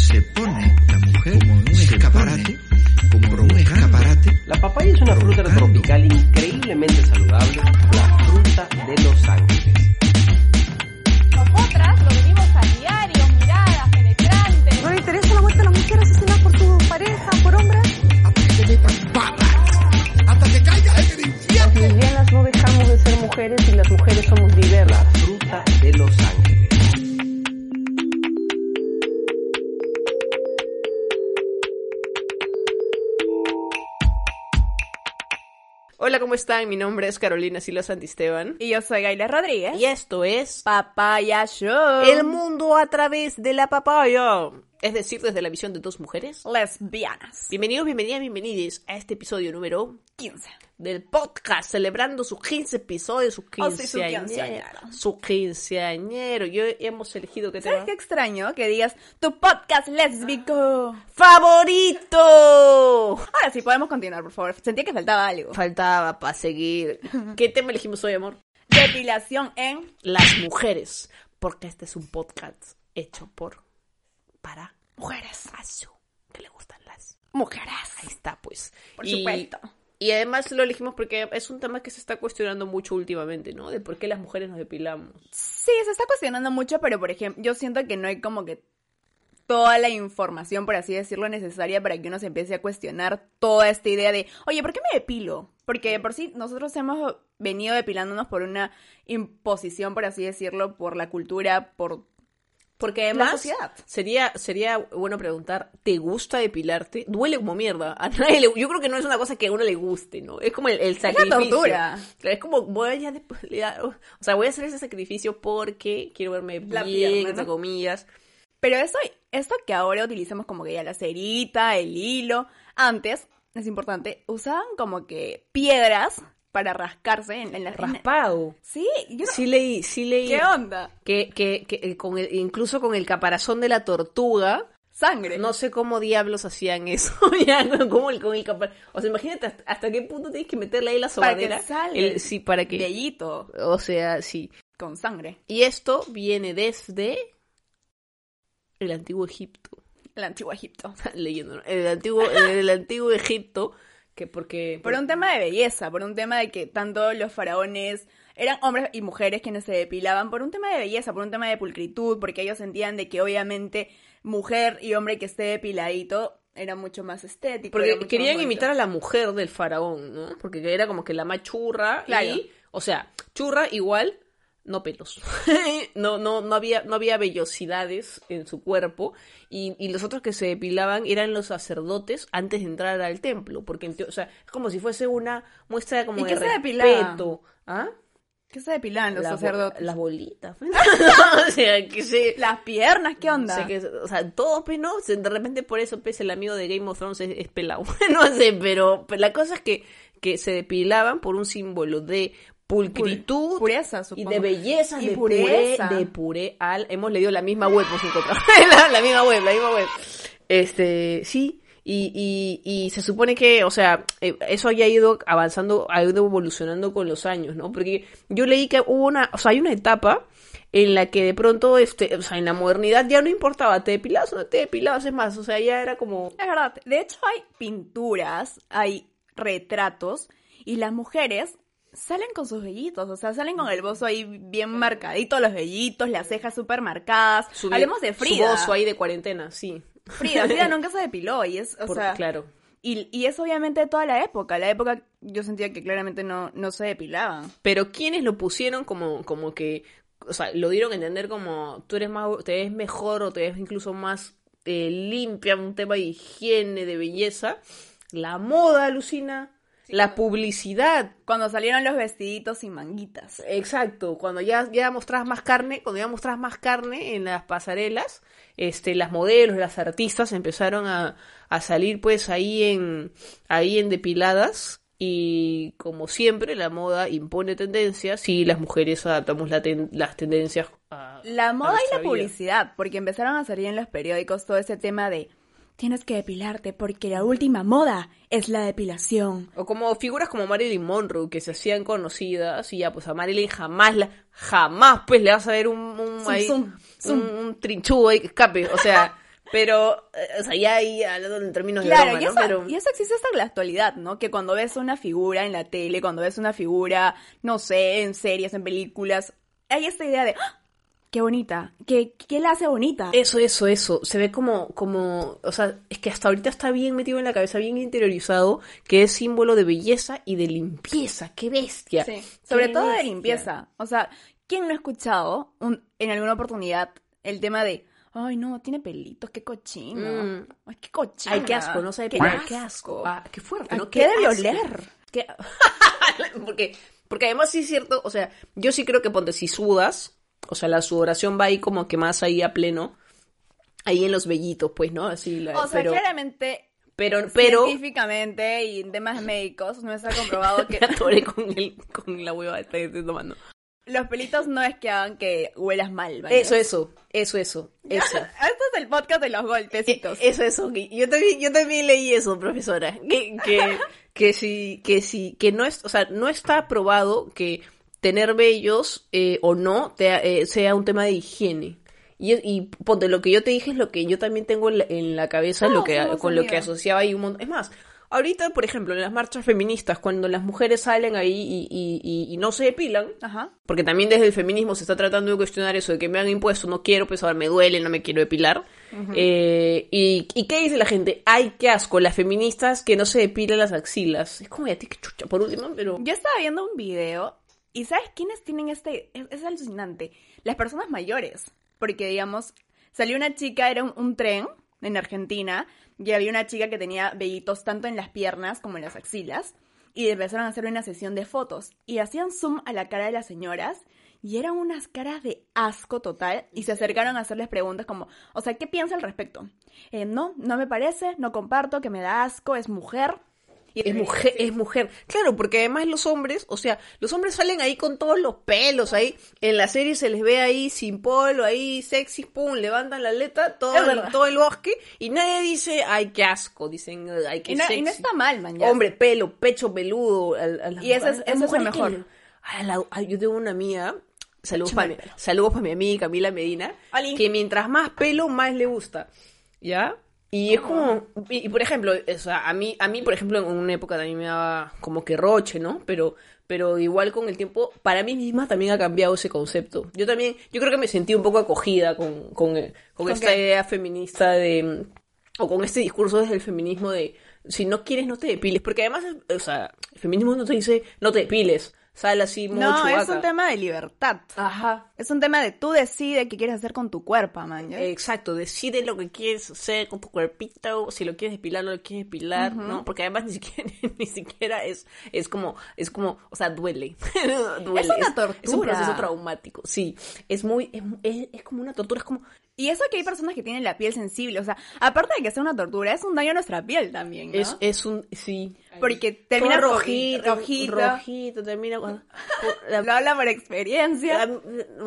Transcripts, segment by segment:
se pone la mujer como un escaparate, como un escaparate. La papaya es una fruta tropical increíblemente saludable, la fruta de los ángeles. Nosotras lo vivimos a diario, miradas penetrantes. ¿No le interesa la muerte a la mujer asesinada por su pareja, por hombres? Las lesbianas no dejamos de ser mujeres y las mujeres somos diversas. Hola, ¿cómo están? Mi nombre es Carolina Silo Santisteban. Y yo soy Gaila Rodríguez. Y esto es Papaya Show. El mundo a través de la papaya. Es decir, desde la visión de dos mujeres. Lesbianas. Bienvenidos, bienvenidas, bienvenidos a este episodio número 15. Del podcast, celebrando sus 15 episodios, sus Oh, sí, su 15 quinceañero. Su quinceañero. Yo hemos elegido que ¿Sabes tema qué extraño? Que digas tu podcast lésbico. favorito. Ahora sí, podemos continuar, por favor. Sentía que faltaba algo. Faltaba para seguir. ¿Qué tema elegimos hoy, amor? Depilación en Las mujeres, porque este es un podcast hecho por para mujeres. Azu, que le gustan las. Mujeres. Ahí está, pues. Por Y- supuesto. Y además lo elegimos porque es un tema que se está cuestionando mucho últimamente, ¿no? De por qué las mujeres nos depilamos. Sí, se está cuestionando mucho, pero por ejemplo, yo siento que no hay como que toda la información, por así decirlo, necesaria para que uno se empiece a cuestionar toda esta idea de, oye, ¿por qué me depilo? Porque de por sí nosotros hemos venido depilándonos por una imposición, por así decirlo, por la cultura, por Porque la además sería, sería bueno preguntar, ¿te gusta depilarte? Duele como mierda. A nadie le- yo creo que no es una cosa que a uno le guste, ¿no? Es como el, el la sacrificio. tortura. Es como voy a, ya- o sea, voy a hacer ese sacrificio porque quiero verme La bien, pierna, entre ¿no? comillas. Pero eso, esto que ahora utilizamos como que ya la cerita, el hilo, antes, es importante, usaban como que piedras para rascarse en, en Raspado. Sí, yo no- Sí leí, sí leí. ¿Qué onda? Que, que, que eh, con el- incluso con el caparazón de la tortuga, Sangre. no sé cómo diablos hacían eso. ya, como el, con el capar- O sea, imagínate hasta, hasta qué punto tienes que meterle ahí la Para que sobadera. salga El- sí, para que. Bellito, O sea, sí. con sangre. Y esto viene desde el antiguo Egipto. El antiguo Egipto. Leyendo, ¿no? El antiguo, el antiguo Egipto, que porque. Por un tema de belleza, por un tema de que tanto los faraones eran hombres y mujeres quienes se depilaban, por un tema de belleza, por un tema de pulcritud, porque ellos sentían de que obviamente mujer y hombre que esté depiladito era mucho más estético. Porque querían imitar a la mujer del faraón, ¿no? Porque era como que la más churra Claro. y, o sea, churra igual, no pelos. no, no, no había, no había vellosidades en su cuerpo. Y, y los otros que se depilaban eran los sacerdotes antes de entrar al templo. Porque, o sea, es como si fuese una muestra como ¿Y de qué se. ¿Ah? ¿Qué se depilaban los Las bo- sacerdotes? Las bolitas. o sea, que se... Las piernas, ¿qué onda? O sea, que, o sea, todo, pues, ¿no? De repente por eso, pues, el amigo de Game of Thrones es, es pelado. no sé, pero, pero la cosa es que, que se depilaban por un símbolo de pulcritud Pureza, y de belleza, Y de pureza. puré, de puré al... Hemos leído la misma web, por encontrar. la, la misma web, la misma web. Este, sí, y, y, y se supone que, o sea, eh, eso haya ido avanzando, ha ido evolucionando con los años, ¿no? Porque yo leí que hubo una, o sea, hay una etapa en la que de pronto, este, o sea, en la modernidad ya no importaba, te depilabas o no te depilabas, es más, o sea, ya era como... Es verdad. De hecho, hay pinturas, hay retratos, y las mujeres salen con sus vellitos, o sea, salen con el bozo ahí bien marcadito, los vellitos, las cejas súper marcadas. su- Hablemos de Su Frida. bozo ahí de cuarentena, sí. Frida, Frida nunca se depiló, y es, o Por- sea, claro. y, y es obviamente de toda la época. La época yo sentía que claramente no, no se depilaban. Pero quienes lo pusieron como, como que, o sea, lo dieron a entender como tú eres más, te ves mejor o te ves incluso más eh, limpia, un tema de higiene, de belleza. La moda, alucina. La publicidad. Cuando salieron los vestiditos sin manguitas. Exacto, cuando ya, ya mostrabas más carne, cuando ya mostrabas más carne en las pasarelas, este, las modelos, las artistas empezaron a, a salir pues ahí en, ahí en depiladas y como siempre la moda impone tendencias y las mujeres adaptamos la ten- las tendencias a La a moda y la vida. publicidad, porque empezaron a salir en los periódicos todo ese tema de tienes que depilarte porque la última moda es la depilación. O como figuras como Marilyn Monroe que se hacían conocidas y ya pues a Marilyn jamás la, jamás pues le vas a ver un, un, Zum, ahí, un, un trinchudo ahí que escape, o sea, Pero, eh, o sea, ya ahí hablando en términos de Claro, broma, y, ¿no? eso, Pero... y eso existe hasta en la actualidad, ¿no? Que cuando ves una figura en la tele, cuando ves una figura, no sé, en series, en películas, hay esta idea de, ¡Ah! Qué bonita, ¿Qué, qué la hace bonita? Eso, eso, eso. Se ve como, como, o sea, es que hasta ahorita está bien metido en la cabeza, bien interiorizado, que es símbolo de belleza y de limpieza. ¡Qué bestia! Sí, ¡Qué sobre todo de limpieza. O sea, ¿quién no ha escuchado un- en alguna oportunidad el tema de, ay no, tiene pelitos, qué cochino, Mm. ay qué cochino. Ay, qué asco, no sabe qué pilar, asco. qué asco. Ah, qué fuerte, ¿A ¿no? qué debe asco. oler? Qué- porque, porque además sí es cierto, o sea, yo sí creo que ponte si sudas, o sea, la sudoración va ahí como que más ahí a pleno, ahí en los vellitos, pues, ¿no? Así, la- O sea, pero, claramente, pero, pero, científicamente y en temas médicos no está comprobado que me con, el, con la hueva que estoy tomando. los pelitos no es que hagan que huelas mal, ¿vale? Eso, eso, eso, eso, eso. Este es el podcast de los golpecitos. Eh, Eso, eso. Yo también, yo también leí eso, profesora. Que, que, que sí, que sí, que no es, o sea, no está probado que tener vellos eh, o no te- eh, sea un tema de higiene. Y, y ponte, lo que yo te dije es lo que yo también tengo en la, en la cabeza, No, lo que, con lo que asociaba ahí un montón. Es más, ahorita, por ejemplo, en las marchas feministas, cuando las mujeres salen ahí y, y, y- y no se depilan, Ajá. porque también desde el feminismo se está tratando de cuestionar eso de que me han impuesto, no quiero, pues ahora me duele, no me quiero depilar. Eh, y, ¿Y qué dice la gente? Ay, qué asco, las feministas que no se depilan las axilas. Es como, ya, qué chucha, por último, pero... Yo estaba viendo un video y ¿sabes quiénes tienen este? Es, es alucinante. Las personas mayores. Porque, digamos, salió una chica, era un, un tren en Argentina, y había una chica que tenía vellitos tanto en las piernas como en las axilas, y empezaron a hacer una sesión de fotos, y hacían zoom a la cara de las señoras, y eran unas caras de asco total, y se acercaron a hacerles preguntas como, o sea, ¿qué piensa al respecto? Eh, no, no me parece, no comparto, que me da asco, es mujer. Y Es mujer, es mujer. Claro, porque además los hombres, o sea, los hombres salen ahí con todos los pelos, ahí, en la serie se les ve ahí sin polo, ahí sexy, pum, levantan la aleta, todo, el, todo el bosque, y nadie dice, ay, qué asco, dicen, ay, qué Y no, y no sexy". está mal, man. ya. Hombre, pelo, pecho peludo. a- a las Y eso es- eso es lo que mejor. le- a la- a- yo tengo una amiga, saludos para saludos para mi amiga Camila Medina, que mientras más pelo, más le gusta. ¿Ya? Y es como, y, y por ejemplo, o sea, a mí, a mí, por ejemplo, en una época también me daba como que roche, ¿no? Pero, pero igual con el tiempo, para mí misma también ha cambiado ese concepto. Yo también, yo creo que me sentí un poco acogida con, con, eh, con ¿Con esta qué? idea feminista de, o con este discurso desde el feminismo de, si no quieres, no te depiles. Porque además, o sea, el feminismo no te dice, no te depiles, sal así, modo No, es un tema de libertad. Ajá. Es un tema de tú decides qué quieres hacer con tu cuerpo, man. Exacto, decide lo que quieres hacer con tu cuerpito, si lo quieres depilar, no lo quieres depilar, ¿no? Porque además ni siquiera, ni siquiera es, es como, es como, o sea, duele. duele. Es una Es un tortura. proceso traumático, sí. Es muy, es, es, es como una tortura, es como, Y eso que hay personas que tienen la piel sensible, o sea, aparte de que sea una tortura, es un daño a nuestra piel también, ¿no? es, es un, sí. Porque termina rojito, rojito, rojito. rojito, termina cuando... Lo habla por experiencia.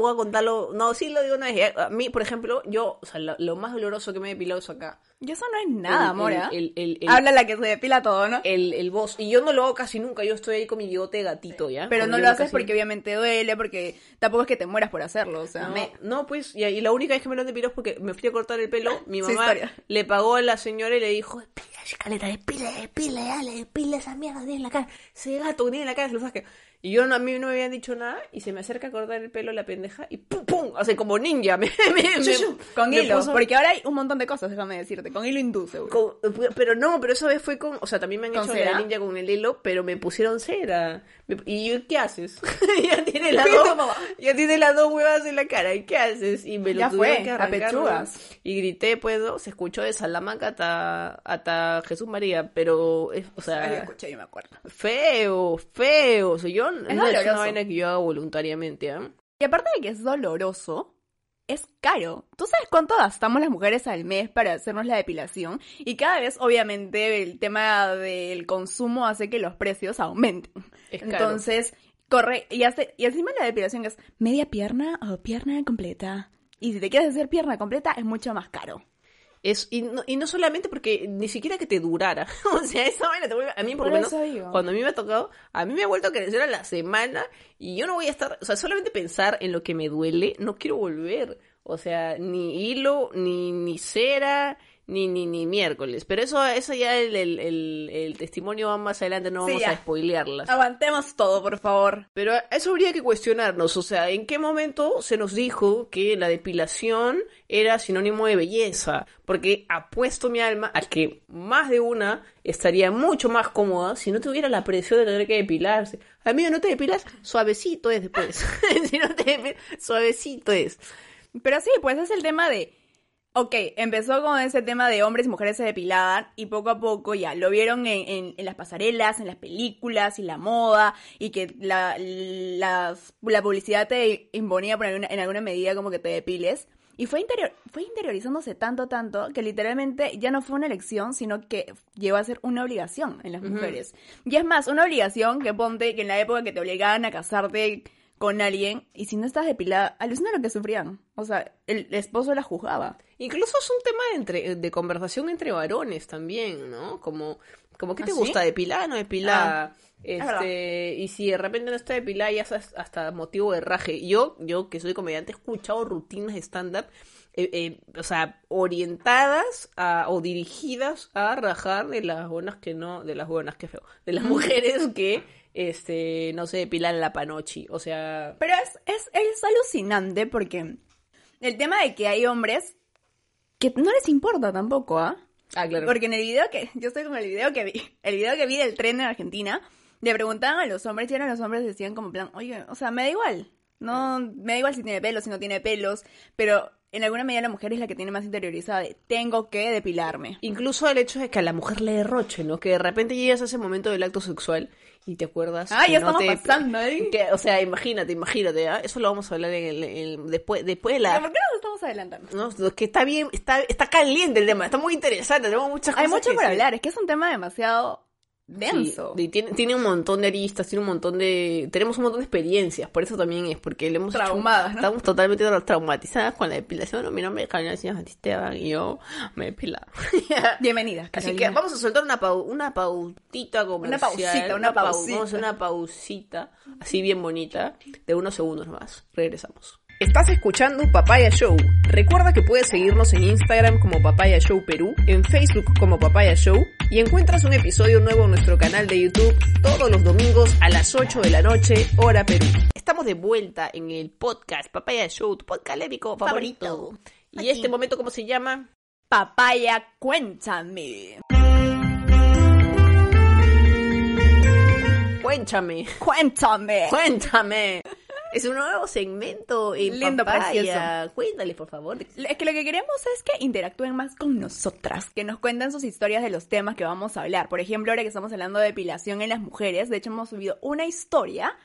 Voy a contarlo. No, sí lo digo una vez. A mí, por ejemplo, yo, o sea, lo, lo más doloroso que me he depilado es acá. Y eso no es nada, amor, el- Habla la que se depila todo, ¿no? El, el boss. Y yo no lo hago casi nunca. Yo estoy ahí con mi bigote de gatito, ¿ya? Pero Con no lo haces porque obviamente duele, porque tampoco es que te mueras por hacerlo, o sea, No, me... no, pues, y, y la única vez que me lo depiló es porque me fui a cortar el pelo. Mi mamá le pagó a la señora y le dijo: Despile, escalera, despile, despile, dale, despile esa mierda tiene en la cara. Ese gato que tiene en la cara se lo saque. Y yo no, a mí no me habían dicho nada y se me acerca a cortar el pelo la pendeja y ¡pum! ¡pum! Hace como ninja. Me, me- me- Con me hilo, puso- porque ahora hay un montón de cosas, déjame decirte, con hilo hindú, seguro. con- pero no, pero esa vez fue con, o sea, también me han ¿Con hecho cera? la ninja con el hilo, pero me pusieron cera. Me- ¿Y yo qué haces? ya tiene las dos, ya tiene las dos huevas en la cara, ¿y qué haces? Y me lo Ya fue, que a. Y grité, pues, ¿no? se escuchó de Salamanca hasta, hasta Jesús María, pero, o Ay, sea, escuché y me acuerdo. feo, feo. O sea, yo no es una doloroso. vaina que yo hago voluntariamente, ¿ah? Y aparte de que es doloroso, es caro. ¿Tú sabes cuánto gastamos las mujeres al mes para hacernos la depilación? Y cada vez, obviamente, el tema del consumo hace que los precios aumenten. Es caro. Entonces, corre, y, hace, y encima la depilación es media pierna o pierna completa. Y si te quieres hacer pierna completa, es mucho más caro. Es, y, no, y no solamente porque ni siquiera que te durara. o sea, esa vaina te vuelve. A mí, por, lo menos, digo. cuando a mí me ha tocado, a mí me ha vuelto a crecer a la semana y yo no voy a estar. O sea, solamente pensar en lo que me duele, no quiero volver. O sea, ni hilo, ni, ni cera, ni, ni, ni miércoles. Pero eso, eso ya el, el, el, el testimonio va más adelante, no vamos a spoilearlas. Aguantemos todo, por favor. Pero eso habría que cuestionarnos, o sea, ¿en qué momento se nos dijo que la depilación era sinónimo de belleza? Porque apuesto mi alma a que más de una estaría mucho más cómoda si no tuviera la presión de tener que depilarse. Amigo, ¿no te depilas? Suavecito es después. si no te depilas, suavecito es. Pero sí, pues es el tema de. Ok, empezó con ese tema de hombres y mujeres se depilaban y poco a poco ya lo vieron en, en- en las pasarelas, en las películas y la moda y que la, la publicidad te imponía por alguna- en alguna medida como que te depiles. Y fue, interior, fue interiorizándose tanto, tanto, que literalmente ya no fue una elección, sino que llegó a ser una obligación en las mujeres. Y es más, una obligación que ponte que en la época que te obligaban a casarte con alguien, y si no estás depilada, alucina lo que sufrían. O sea, el esposo la juzgaba. Incluso es un tema de, entre- de conversación entre varones también, ¿no? Como, como ¿qué te ¿Ah, sí? gusta? ¿Depilada o no depilada? Ah, este, y si de repente no está depilada ya es hasta- hasta motivo de raje. Yo, yo que soy comediante, he escuchado rutinas de stand-up, eh, eh, o sea, orientadas a, o dirigidas a rajar de las buenas que no, de las buenas que feo, de las mujeres que este no se depilan la panochi. O sea, Pero es, es, es alucinante porque el tema de que hay hombres que no les importa tampoco, ¿ah? ah, claro. Porque en el video que, yo estoy con el video que vi, el video que vi del tren en Argentina, le preguntaban a los hombres y eran los hombres decían como en plan, oye, o sea, me da igual, no, me da igual si tiene pelos, si no tiene pelos, pero en alguna medida la mujer es la que tiene más interiorizada de, tengo que depilarme. Incluso el hecho de que a la mujer le derroche, ¿no? Que de repente llegas a ese momento del acto sexual y te acuerdas. Ah, ya no estamos te- pasando ahí. que- o sea, imagínate, imagínate, ¿ah? Eso lo vamos a hablar en el, en después, después de ¿Pero la. ¿Por qué nos estamos adelantando? No, es que está bien, está, está caliente el tema, está muy interesante, tenemos muchas Hay cosas mucho que por decir. hablar, es que es un tema demasiado Sí, denso. y tiene, tiene un montón de aristas, tiene un montón de... Tenemos un montón de experiencias, por eso también es, porque le hemos hecho- Traumadas, ¿no? Estamos totalmente tra- traumatizadas con la depilación. Mi nombre es Carolina Silva Esteban y yo me he depilado. Bienvenida. Así que vamos a soltar una, pau- una pautita comercial. pausita, una pau- pausita. Vamos a hacer una pausita, así bien bonita, de unos segundos más. Regresamos. Estás escuchando Papaya Show. Recuerda que puedes seguirnos en Instagram como Papaya Show Perú, en Facebook como Papaya Show y encuentras un episodio nuevo en nuestro canal de YouTube todos los domingos a las 8 de la noche, hora Perú. Estamos de vuelta en el podcast Papaya Show, tu podcast lémico favorito. Favorito. ¿Y Aquí. este momento cómo se llama? Papaya, cuéntame. Cuéntame. Cuéntame. Cuéntame. Es un nuevo segmento en Lindo, papaya. Cuéntale, por favor. Es que lo que queremos es que interactúen más con nosotras, que nos cuenten sus historias de los temas que vamos a hablar. Por ejemplo, ahora que estamos hablando de depilación en las mujeres, de hecho hemos subido una historia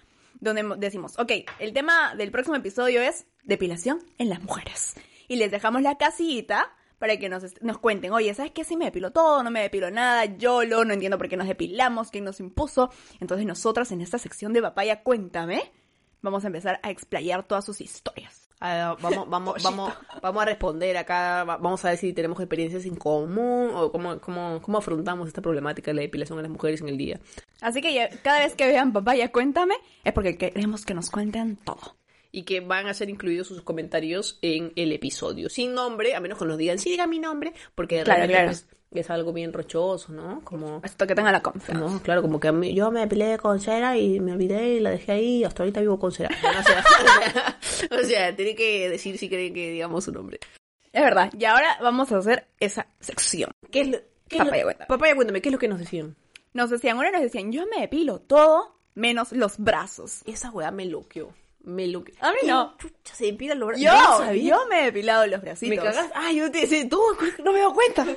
donde mo- decimos, ok, el tema del próximo episodio es depilación en las mujeres. Y les dejamos la casita para que nos, nos cuenten, oye, ¿sabes qué? Si me depilo todo, no me depilo nada, yo lo, no entiendo por qué nos depilamos, quién nos impuso. Entonces nosotras en esta sección de papaya, cuéntame, vamos a empezar a explayar todas sus historias. Ah, vamos, vamos, vamos, vamos a responder acá. va- Vamos a ver si tenemos experiencias en común o cómo, cómo, cómo afrontamos esta problemática de la depilación a las mujeres en el día. Así que ya- cada vez que vean papaya, cuéntame, es porque queremos que nos cuenten todo. Y que van a ser incluidos sus comentarios en el episodio. Sin nombre, a menos que nos digan, sí, diga mi nombre, porque de Claro, pues, es algo bien rochoso, ¿no? Como... Esto que tenga la confianza. No, claro, como que a mí- yo me depilé con cera y me olvidé y la dejé ahí y hasta ahorita vivo con cera. O sea, o sea, tiene que decir si creen que digamos su nombre. Es verdad. Y ahora vamos a hacer esa sección. ¿Qué es lo, qué es lo- Papaya, cuéntame. Papaya, cuéntame, ¿qué es lo que nos decían? Nos decían, una nos decían, yo me depilo todo menos los brazos. Esa weá me loqueó. Me loqueó. A mí no. ¿Quién Chucha, se depila los brazos. Yo, yo me he depilado los bracitos. Me cagaste. Ay, yo te decía, tú, no me he dado cuenta.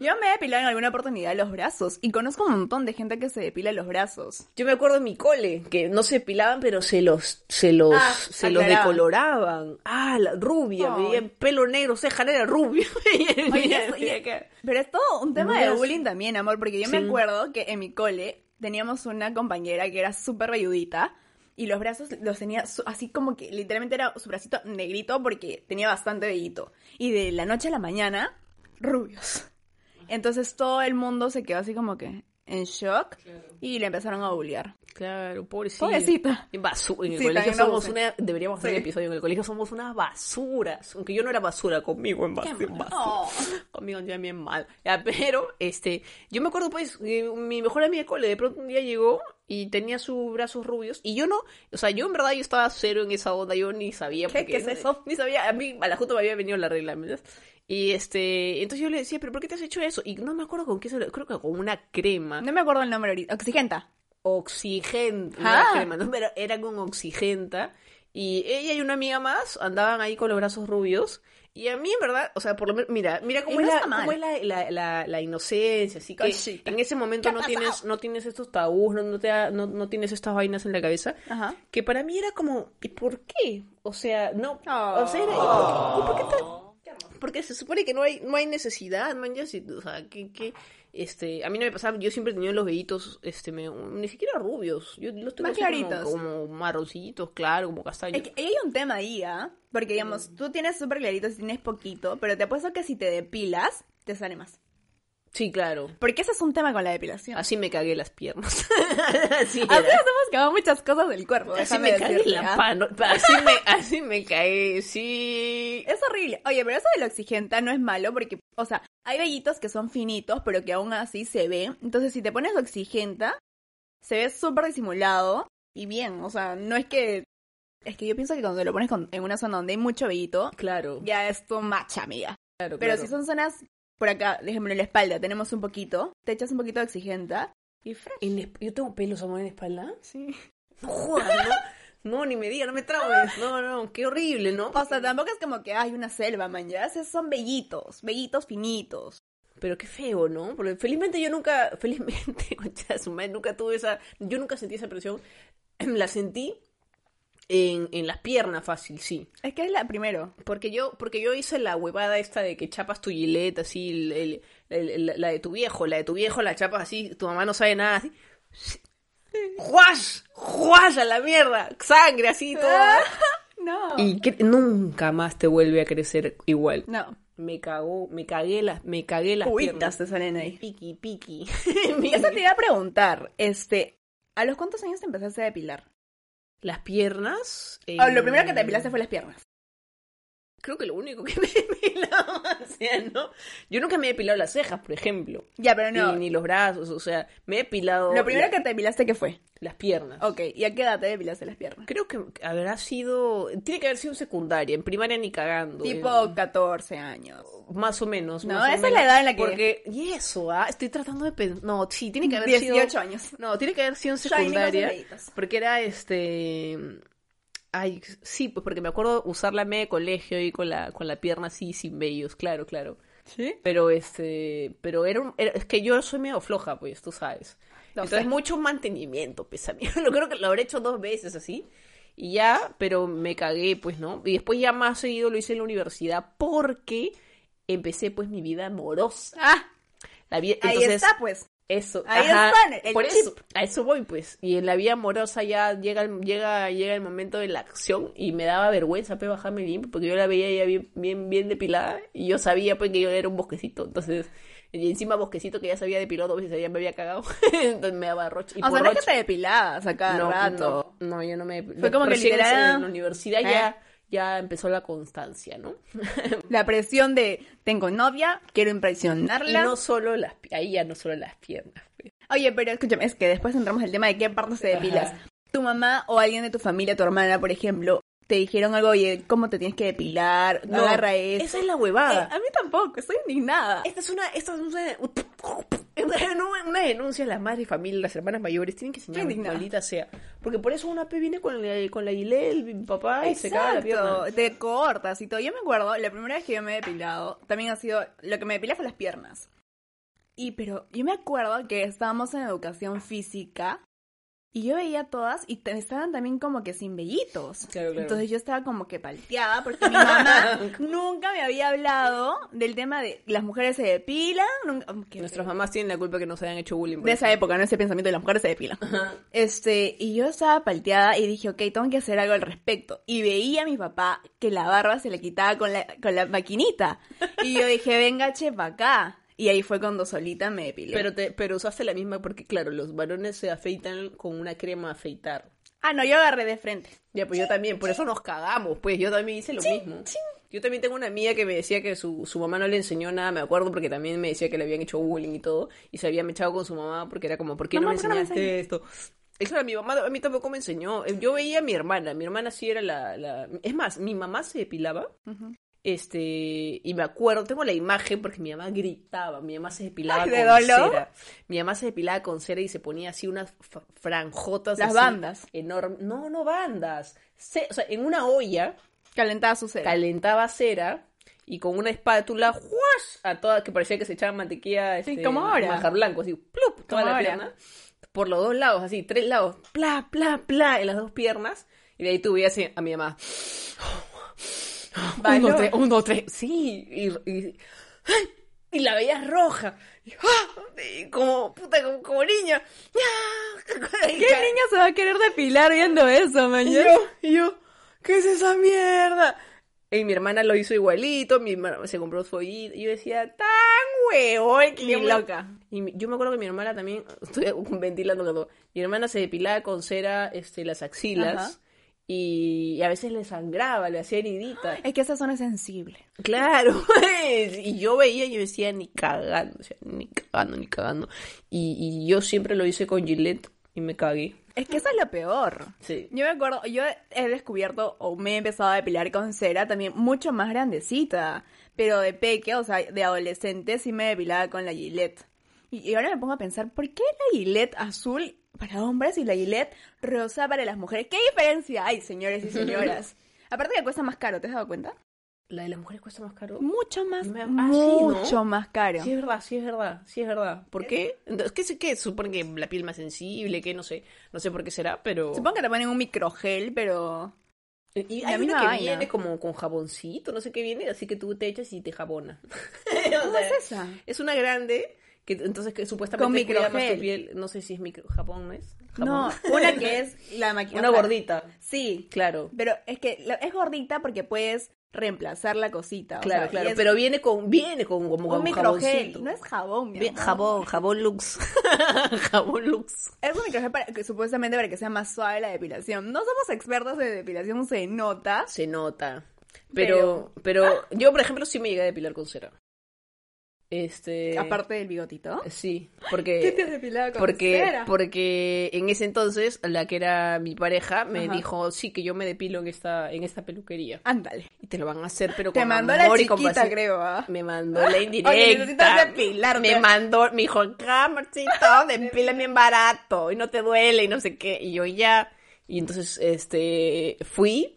Yo me he depilado en alguna oportunidad los brazos. Y conozco un montón de gente que se depila los brazos. Yo me acuerdo en mi cole, que no se depilaban, pero se los, se los, Ah, se los decoloraban. Ah, la rubia, me veía pelo negro, ceja negra, rubia. Oye, Pero es todo un tema de bullying también, amor, porque yo me Sí. acuerdo que en mi cole teníamos una compañera que era súper velludita y los brazos los tenía su- así como que literalmente era su bracito negrito porque tenía bastante vellito. Y de la noche a la mañana, rubios. Entonces todo el mundo se quedó así como que, en shock y le empezaron a bullear. Claro, pobrecita. Pobrecita. En, basu- en el Sí, colegio no somos una. Deberíamos hacer Sí. un episodio. En el colegio somos unas basuras. Aunque yo no era basura conmigo en bas- en basura. Conmigo ya bien mal. Ya, pero, este. Yo me acuerdo, pues, que mi mejor amiga de cole de pronto un día llegó y tenía sus brazos rubios. Y yo no. O sea, yo en verdad yo estaba cero en esa onda. Yo ni sabía. ¿Qué? porque- ¿Qué es eso? Ni sabía. A mí, a la junta me había venido la regla. Y este. Entonces yo le decía, ¿pero por qué te has hecho eso? Y no me acuerdo con qué se lo- Creo que con una crema No me acuerdo el nombre ahorita. Oxigenta. oxigenta, Ah. era crema, no, pero era con oxigenta. Y ella y una amiga más andaban ahí con los brazos rubios. Y a mí, en verdad, o sea, por lo menos, mira, mira cómo Y es, no la, cómo es la, la, la- la inocencia, así que en ese momento ¿Qué no ha tienes, no tienes estos tabús, no, no, te da- no, no tienes estas vainas en la cabeza. Ajá. Que para mí era como, ¿y por qué? O sea, no, Oh. o sea, era, ¿y por qué tan- porque se supone que no hay, no hay necesidad, man, ya, si- o sea, que, que, este, a mí no me pasaba, yo siempre tenía los vellitos, este, me- ni siquiera rubios, yo los tengo Más así como- claritos. Como, marroncitos, claro, como castaños. Es que hay un tema ahí, ¿ah? Porque, digamos, tú tienes súper claritos y tienes poquito, pero te apuesto que si te depilas, te sale más. Sí, claro. Porque ese es un tema con la depilación. Así me cagué las piernas. así Así nos hemos cagado muchas cosas del cuerpo. Así me cagué decirte, la ¿ah? pano. Así me, así me cagué, sí. Es horrible. Oye, pero eso de la oxigenta no es malo porque, o sea, hay vellitos que son finitos, pero que aún así se ven. Entonces, si te pones oxigenta, se ve súper disimulado y bien. O sea, no es que... Es que yo pienso que cuando lo pones con- en una zona donde hay mucho vellito, Claro, ya es tu macha, amiga. claro, Pero claro. si son zonas por acá, déjenme en la espalda, tenemos un poquito, te echas un poquito de oxigenta y fresh. ¿En la esp- ¿Yo tengo pelos, amor, en la espalda? Sí. No jodas, ¿no? No, ni me diga, no me traumes. No, no, qué horrible, ¿no? O sea, tampoco es como que hay una selva, man, ya son vellitos, vellitos finitos. Pero qué feo, ¿no? Porque felizmente yo nunca, felizmente, concha su madre, nunca tuve esa, yo nunca sentí esa presión. La sentí en, en las piernas fácil, sí. Es que es la primero. Porque yo, porque yo hice la huevada esta de que chapas tu gilet así, el- el- el- el- la de tu viejo, la de tu viejo la chapas así, tu mamá no sabe nada así. ¡Juash! ¡Juash a la mierda! Sangre así todo. No. Y que nunca más te vuelve a crecer igual. No. Me cagó, me cagué las, me cagué las piernas. te salen ahí. Piqui, piqui. Eso te iba a preguntar, este, ¿a los cuántos años te empezaste a depilar? Las piernas. Ah, lo eh, primero que te depilaste fue las piernas. Creo que lo único que me he depilado, o sea, ¿no? Yo nunca me he depilado las cejas, por ejemplo. Ya, pero no. Ni, ni los brazos, o sea, me he depilado Lo primero la- que te depilaste, ¿qué fue? las piernas. Ok, ¿y a qué edad te depilaste las piernas? Creo que habrá sido. Tiene que haber sido secundaria, en primaria ni cagando. Tipo en- 14 años. más o menos. No, más o esa es la edad en la que- Porque. Y eso, ah, estoy tratando de pensar. No, sí, tiene que haber 18 sido. años. No, tiene que haber sido en secundaria. Porque era este. Ay, sí, pues porque me acuerdo usar la media de colegio y con la, con la pierna así sin vellos, claro, claro. ¿Sí? Pero este, pero era, un- era- es que yo soy medio floja, pues, tú sabes. Entonces mucho mantenimiento, pues a mí. Lo creo que lo habré hecho dos veces así. Y ya, pero me cagué, pues, ¿no? Y después ya más seguido lo hice en la universidad porque empecé pues mi vida amorosa. Ah, La vida, ahí entonces, está, pues. Eso, Ahí ajá, está, el por chip. eso, a eso voy, pues. Y en la vida amorosa ya llega, el- llega, llega el momento de la acción y me daba vergüenza, pues, bajarme bien, porque yo la veía ya bien, bien, bien depilada y yo sabía, pues, que yo era un bosquecito. Entonces, y encima bosquecito que ya se había depilado dos veces, ya me había cagado. Entonces me daba roche. Y o sea, no es que te depilabas a cada no, rato. no, no, yo no me... Fue como que literal- En la universidad ¿Eh? ya, ya empezó la constancia, ¿no? La presión de, tengo novia, quiero Y impresionarla. no solo las... Ahí ya no solo las piernas. Oye, pero escúchame, es que después entramos al tema de qué partes te depilas. Tu mamá o alguien de tu familia, tu hermana, por ejemplo, te dijeron algo, oye, ¿cómo te tienes que depilar? No, Agarra eso. esa es la Eh, huevada. a mí tampoco, estoy indignada. Esta es una, esta es una, una, una denuncia las madres y familias, las hermanas mayores, tienen que enseñar, maldita sea. Porque por eso una P viene con la, con la Gillette, el papá, y se caga la pierna. Exacto, te cortas y todo. Yo me acuerdo, la primera vez que yo me he depilado, también ha sido, lo que me depilé fue las piernas. Y pero yo me acuerdo que estábamos en educación física y yo veía todas y te- estaban también como que sin vellitos. Claro, claro. Entonces yo estaba como que palteada porque mi mamá nunca me había hablado del tema de las mujeres se depilan. Nunca, Nuestras mamás tienen la culpa que nos hayan hecho bullying. de eso. esa época, ¿no? Ese pensamiento de las mujeres se depilan. Este, y yo estaba palteada y dije, ok, tengo que hacer algo al respecto. Y veía a mi papá que la barba se le quitaba con la, con la maquinita. Y yo dije, venga, che, pa' acá. Y ahí fue cuando solita me depilé. Pero, te, pero usaste la misma porque, claro, los varones se afeitan con una crema a afeitar. Ah, no, yo agarré de frente. Ya, pues yo también, por eso nos cagamos, pues yo también hice lo mismo. Yo también tengo una amiga que me decía que su, su mamá no le enseñó nada, me acuerdo, porque también me decía que le habían hecho bullying y todo, y se había mechado con su mamá porque era como, ¿por qué no Mamá, me ¿por qué no me enseñaste esto? Eso era mi mamá, a mí tampoco me enseñó. Yo veía a mi hermana, mi hermana sí era la... la... Es más, mi mamá se depilaba, este, y me acuerdo, tengo la imagen porque mi mamá gritaba, mi mamá se depilaba Ay, con ¿de dolor? cera. Mi mamá se depilaba con cera y se ponía así unas franjotas. Las así bandas. Enormes. No, no bandas. O sea, en una olla Calentaba su cera. calentaba cera y con una espátula, ¡juash! a toda, que parecía que se echaba mantequilla, este, como ahora. manjar blanco, así, ¡plup! toda Como la ahora. pierna, por los dos lados, así, tres lados, pla, pla, pla, en las dos piernas, y de ahí tú veías así a mi mamá, un, Valor. dos, tres, un, dos, tres, sí, y, y, y la veías roja, y, ¡ah! como, puta, como, como niña, ¿Qué niña se va a querer depilar viendo eso, Y yo, y yo, ¿qué es esa mierda? Y mi hermana lo hizo igualito, mi hermana se compró su oído, y yo decía, tan huevón, Qué loca. Y mi- yo me acuerdo que mi hermana también, estoy ventilando todo, mi hermana se depilaba con cera este, las axilas, Ajá. Y, y a veces le sangraba, le hacía heridita. Es que esa zona es sensible. Claro, pues, y yo veía y yo decía, ni cagando, o sea, ni cagando, ni cagando. Y, y yo siempre lo hice con Gillette y me cagué. Es que eso es lo peor. Sí. Yo me acuerdo, yo he descubierto o me he empezado a depilar con cera también mucho más grandecita. Pero de peque, o sea, de adolescente sí me depilaba con la Gillette. Y, y ahora me pongo a pensar, ¿por qué la Gillette azul para hombres y la Gillette rosa para las mujeres? ¿Qué diferencia hay, señores y señoras? Aparte que cuesta más caro, ¿te has dado cuenta? La de las mujeres cuesta más caro. Mucho más, Me- ah, sí, ¿no? mucho más caro. Sí, es verdad, sí, es verdad, sí, es verdad. ¿Por qué? Entonces, ¿qué, sé- qué? Supone que la piel más sensible, que no sé, no sé por qué será, pero... Supongo que te ponen un microgel, pero... Y hay una que vaina. viene como con jaboncito, no sé qué viene, así que tú te echas y te jabona. ¿Cómo es esa? Es una grande, que entonces que supuestamente Con cuida más tu microgel. piel, no sé si es micro, Japón, ¿no es? No, una que es la máquina. Una gordita, Sí, claro. pero es que la- es gordita porque puedes reemplazar la cosita. o Claro, sea, claro, y es pero viene con, viene con como un microgel, jaboncito. no es jabón, mi Bien, amor. jabón, jabón Lux. jabón Lux. Es un microgel para que supuestamente para que sea más suave la depilación. No somos expertos de depilación, se nota. Se nota. Pero, pero, yo, por ejemplo, sí me llegué a depilar con cera. Este. Aparte del bigotito. Sí, porque. depilado Porque, porque en ese entonces, la que era mi pareja, me Ajá. dijo, sí, que yo me depilo en esta, en esta peluquería. Ándale. Y te lo van a hacer, pero Te con mandó la amor y chiquita, compasión. creo, ¿ah? Me mandó la Oye, indirecta. necesitas depilarte. Me mandó, me dijo, cámarcito, depílame bien barato y no te duele y no sé qué. Y yo ya. Y entonces, este, fui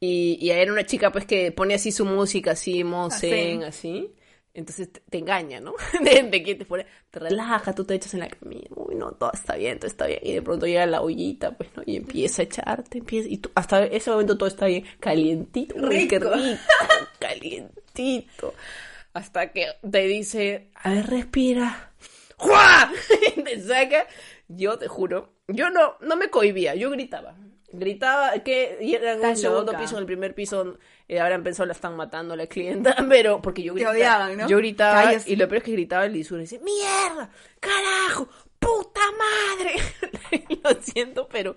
y, y era una chica pues que pone así su música, así, mozen, así. Entonces te, te engaña, ¿no? De, de que te pone, te relaja, tú te echas en la camilla, uy, no, todo está bien, todo está bien. Y de pronto llega la ollita, pues, ¿no? Y empieza a echarte, empieza, y tú, hasta ese momento todo está bien, calientito, uy, qué Rico. calientito. Hasta que te dice, a ver, respira. ¡Juá! Y te saca. Yo te juro, yo no, no me cohibía, yo gritaba. Gritaba que y era en un Estás segundo loca. piso, en el primer piso, eh, habrán pensado la están matando a la clienta, pero porque yo Te gritaba. odiaban, ¿no? Yo gritaba Calles. y lo peor es que gritaba el lisura y decía, ¡Mierda! ¡Carajo! ¡Puta madre! lo siento, pero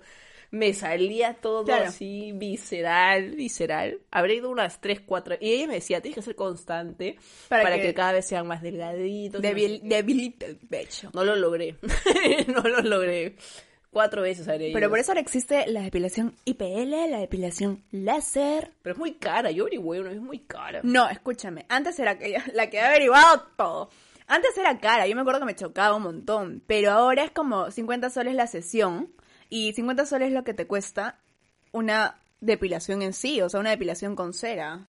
me salía todo Claro. así visceral, visceral. Habré ido unas 3, 4 y ella me decía, tienes que ser constante Para para, que- que... cada vez sean más delgaditos. Debil, qué". debilita el pecho. No lo logré. no lo logré. Cuatro veces habré ido. Pero por eso ahora existe la depilación IPL, la depilación láser. Pero es muy cara. Yo averigüé una vez, es muy cara. No, escúchame. Antes era que- la que he averiguado todo. Antes era cara, yo me acuerdo que me chocaba un montón. Pero ahora es como 50 soles la sesión. Y 50 soles es lo que te cuesta una depilación en sí, o sea, una depilación con cera.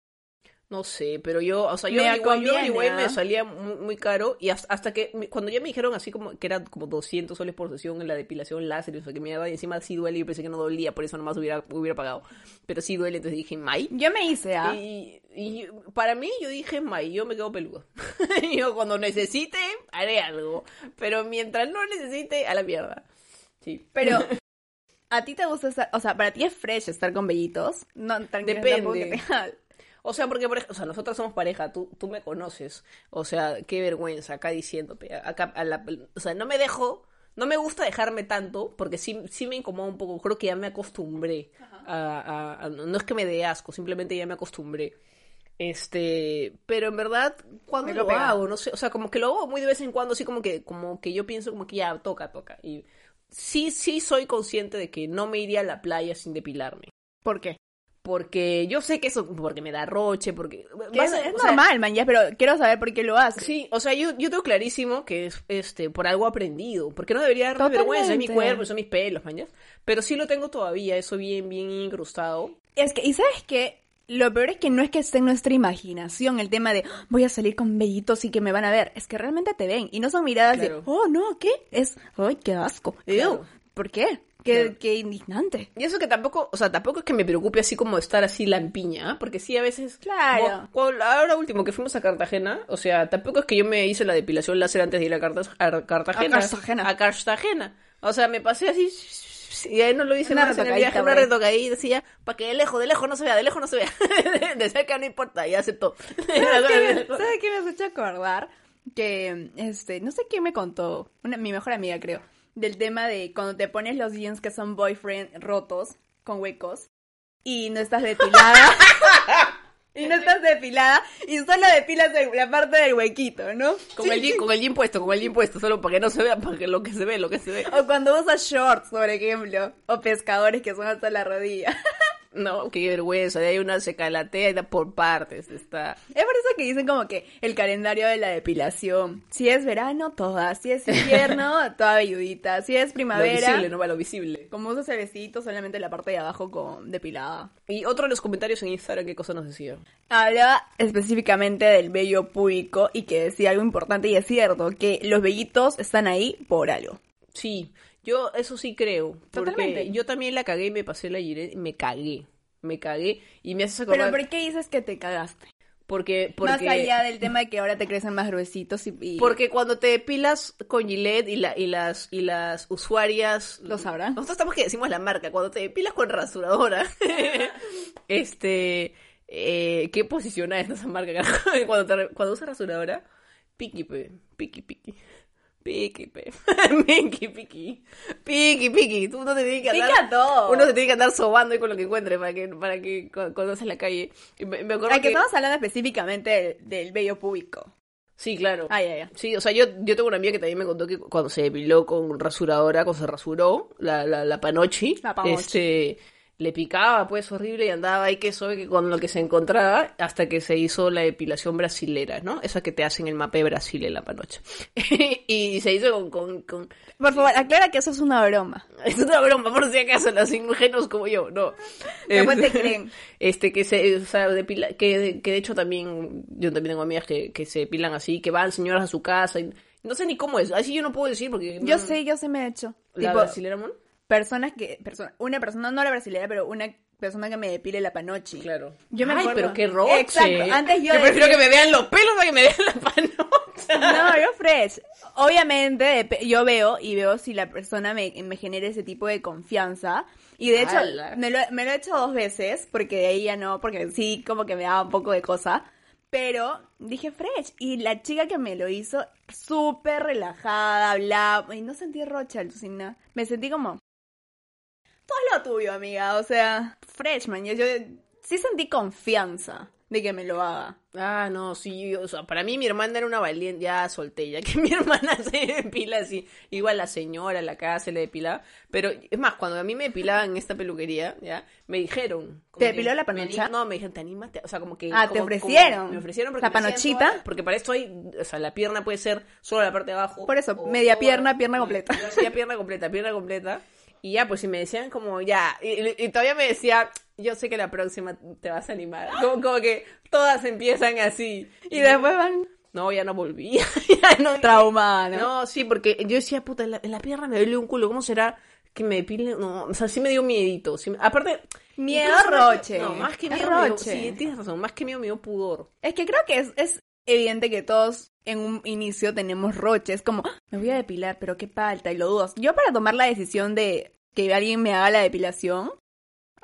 No sé, pero yo, o sea, yo Me averigüé y ¿ah? me salía muy, muy caro y hasta, hasta que cuando ya me dijeron así como que era como 200 soles por sesión en la depilación láser, o sea, que me daba y encima sí duele y yo pensé que no dolía, por eso nomás hubiera, hubiera pagado. Pero sí duele, entonces dije, May. Yo me hice, ¿ah? Y, y para mí yo dije, May, yo me quedo peludo. yo cuando necesite haré algo, pero mientras no necesite, a la mierda. Sí. Pero, ¿a ti te gusta estar, o sea, para ti es fresh estar con vellitos? No, tranquilo, Depende. que te- O sea, porque por ej- o sea, nosotros somos pareja, tú, tú me conoces. O sea, qué vergüenza acá diciéndote. Acá, a la- o sea, no me dejo, no me gusta dejarme tanto, porque sí, sí me incomoda un poco. Creo que ya me acostumbré. A, a- a- no es que me dé asco, simplemente ya me acostumbré. Este, pero en verdad, cuando lo lo hago, no sé, o sea, como que lo hago muy de vez en cuando, así como que, como que yo pienso como que ya toca, toca. Y sí, sí soy consciente de que no me iría a la playa sin depilarme. ¿Por qué? Porque yo sé que eso, porque me da roche, porque... Vas es, es o sea, normal, man, ya, pero quiero saber por qué lo haces. Sí, o sea, yo, yo tengo clarísimo que es este por algo aprendido, porque no debería darme Totalmente. vergüenza, es mi cuerpo, son mis pelos, mañas. Pero sí lo tengo todavía, eso bien, bien incrustado. Es que, y sabes que lo peor es que no es que esté en nuestra imaginación el tema de "Ah, voy a salir con vellitos y que me van a ver. Es que realmente te ven. Y no son miradas Claro. de, oh, no, ¿qué? Es, ay, qué asco. Claro. Ew, ¿Por qué? Qué, indignante. Y eso que tampoco, o sea, tampoco es que me preocupe así como estar así lampiña, ¿ah? porque sí a veces... Claro. como- ahora último que fuimos a Cartagena, o sea, tampoco es que yo me hice la depilación láser antes de ir a, Cartagena. A Cartagena. A Cartagena. O sea, me pasé así... Y ahí no lo hice Una más en el retocadita viaje, por una ahí. retocadita, decía, para que de lejos, de lejos no se vea, de lejos no se vea. de cerca no importa, y aceptó. ¿Sabes qué me- ¿Sabes qué me has hecho acordar? Que, este, no sé quién me contó, una, mi mejor amiga creo, del tema de cuando te pones los jeans que son boyfriend rotos, con huecos, y no estás depilada. y no estás depilada, y solo depilas la parte del huequito, ¿no? Con, el jean, con el jean puesto, con el jean puesto, solo para que no se vea, para que lo que se ve, lo que se ve. O cuando usas shorts, por ejemplo, o pescadores que son hasta la rodilla. No, qué vergüenza, ahí una se calatea y da por partes, está... Es por eso que dicen como que el calendario de la depilación. Si es verano, toda. Si es invierno, toda velludita. Si es Lo primavera, visible, no va lo visible. como vestidito, solamente la parte de abajo con depilada. Y otro de los comentarios en Instagram, ¿qué cosa nos decía? Hablaba específicamente del vello público y que decía algo importante y es cierto, que los vellitos están ahí por algo. Sí, yo eso sí creo. Porque Totalmente. yo también la cagué y me pasé la y me cagué. Me cagué y me haces Pero acordar... ¿por qué dices que te cagaste? Porque, porque, Más allá del tema de que ahora te crecen más gruesitos y... y- porque cuando te depilas con Gillette y, la, y, las, y las usuarias... Lo sabrán. Nosotros estamos que decimos la marca. Cuando te depilas con rasuradora... este... Eh, ¿Qué posiciona esa marca? cuando, te, cuando usas rasuradora... Piqui, pe. Piqui, piqui. Piqui, pe. Piqui, piqui. Piqui, piqui. Tú no te tienes que andar... Pica todo. Uno se tiene que andar sobando ahí con lo que encuentre para que, para que la calle. Y me, me acuerdo Ah, que que... estamos hablando específicamente del, del vello público. Sí, claro. Ah, ya, ya. Sí, o sea, yo, yo tengo una amiga que también me contó que cuando se depiló con rasuradora, cuando se rasuró, la, la, la panochi, La panochi. este, le picaba pues horrible y andaba ahí que soy que con lo que se encontraba hasta que se hizo la depilación brasilera, ¿no? Esa que te hacen el mapa de Brasil en la panocha. y se hizo con, con, con... Por favor, aclara que eso es una broma. Es una broma, por si acaso, los ingenuos como yo, no. Después te creen. Este, que se, o sea, depila- que, que de hecho también, yo también tengo amigas que, que se depilan así, que van señoras a su casa y no sé ni cómo es, así yo no puedo decir porque... Yo no- sé, yo sé me he hecho. ¿La tipo, brasilera, mon? Personas que, persona, una persona, no la brasileña, pero una persona que me depile la panochi. Claro. Yo me Ay, acuerdo- pero qué roche. Exacto, antes yo prefiero decía- que me vean los pelos a que me vean la panocha. No, yo fresh. Obviamente, yo veo y veo si la persona me, me genera ese tipo de confianza. Y de hecho, Ala. me lo, me lo he hecho dos veces, porque de ahí ya no, porque sí, como que me daba un poco de cosa. Pero dije fresh. Y la chica que me lo hizo, súper relajada, hablaba. Y no sentí rocha, alucina. Me sentí como. Todo lo tuyo, amiga. O sea, fresh, man. Yo, yo sí sentí confianza de que me lo haga. Ah, no, sí, o sea, para mí mi hermana era una valiente, ya solté, ya que mi hermana se depila así, igual la señora, la casa se le depilaba, pero es más, cuando a mí me depilaban en esta peluquería, ya, me dijeron. ¿Te depiló la panocha? No, me dijeron, te anímate, o sea, como que. Ah, te ofrecieron. como- me ofrecieron porque ¿La panochita? toda- porque para esto hay, o sea, la pierna puede ser solo la parte de abajo. Por eso, media toda- pierna, pierna completa. Hacía pierna completa, pierna completa. Y ya, pues si me decían como ya, y, y todavía me decía, yo sé que la próxima te vas a animar. Como, como que todas empiezan así. Y después van No, ya no volví. ya no. traumada, ¿no? No, sí, porque yo decía, puta, en la, en la pierna me duele un culo, ¿cómo será que me depilen? No, o sea, sí me dio miedito. sí me- aparte... Miedo roche. No, más que miedo, dio- roche. sí, tienes razón, más que miedo me dio pudor. Es que creo que es, es evidente que todos en un inicio tenemos roches, como, "Ah, me voy a depilar, pero qué falta, y lo dudas. Yo para tomar la decisión de que alguien me haga la depilación,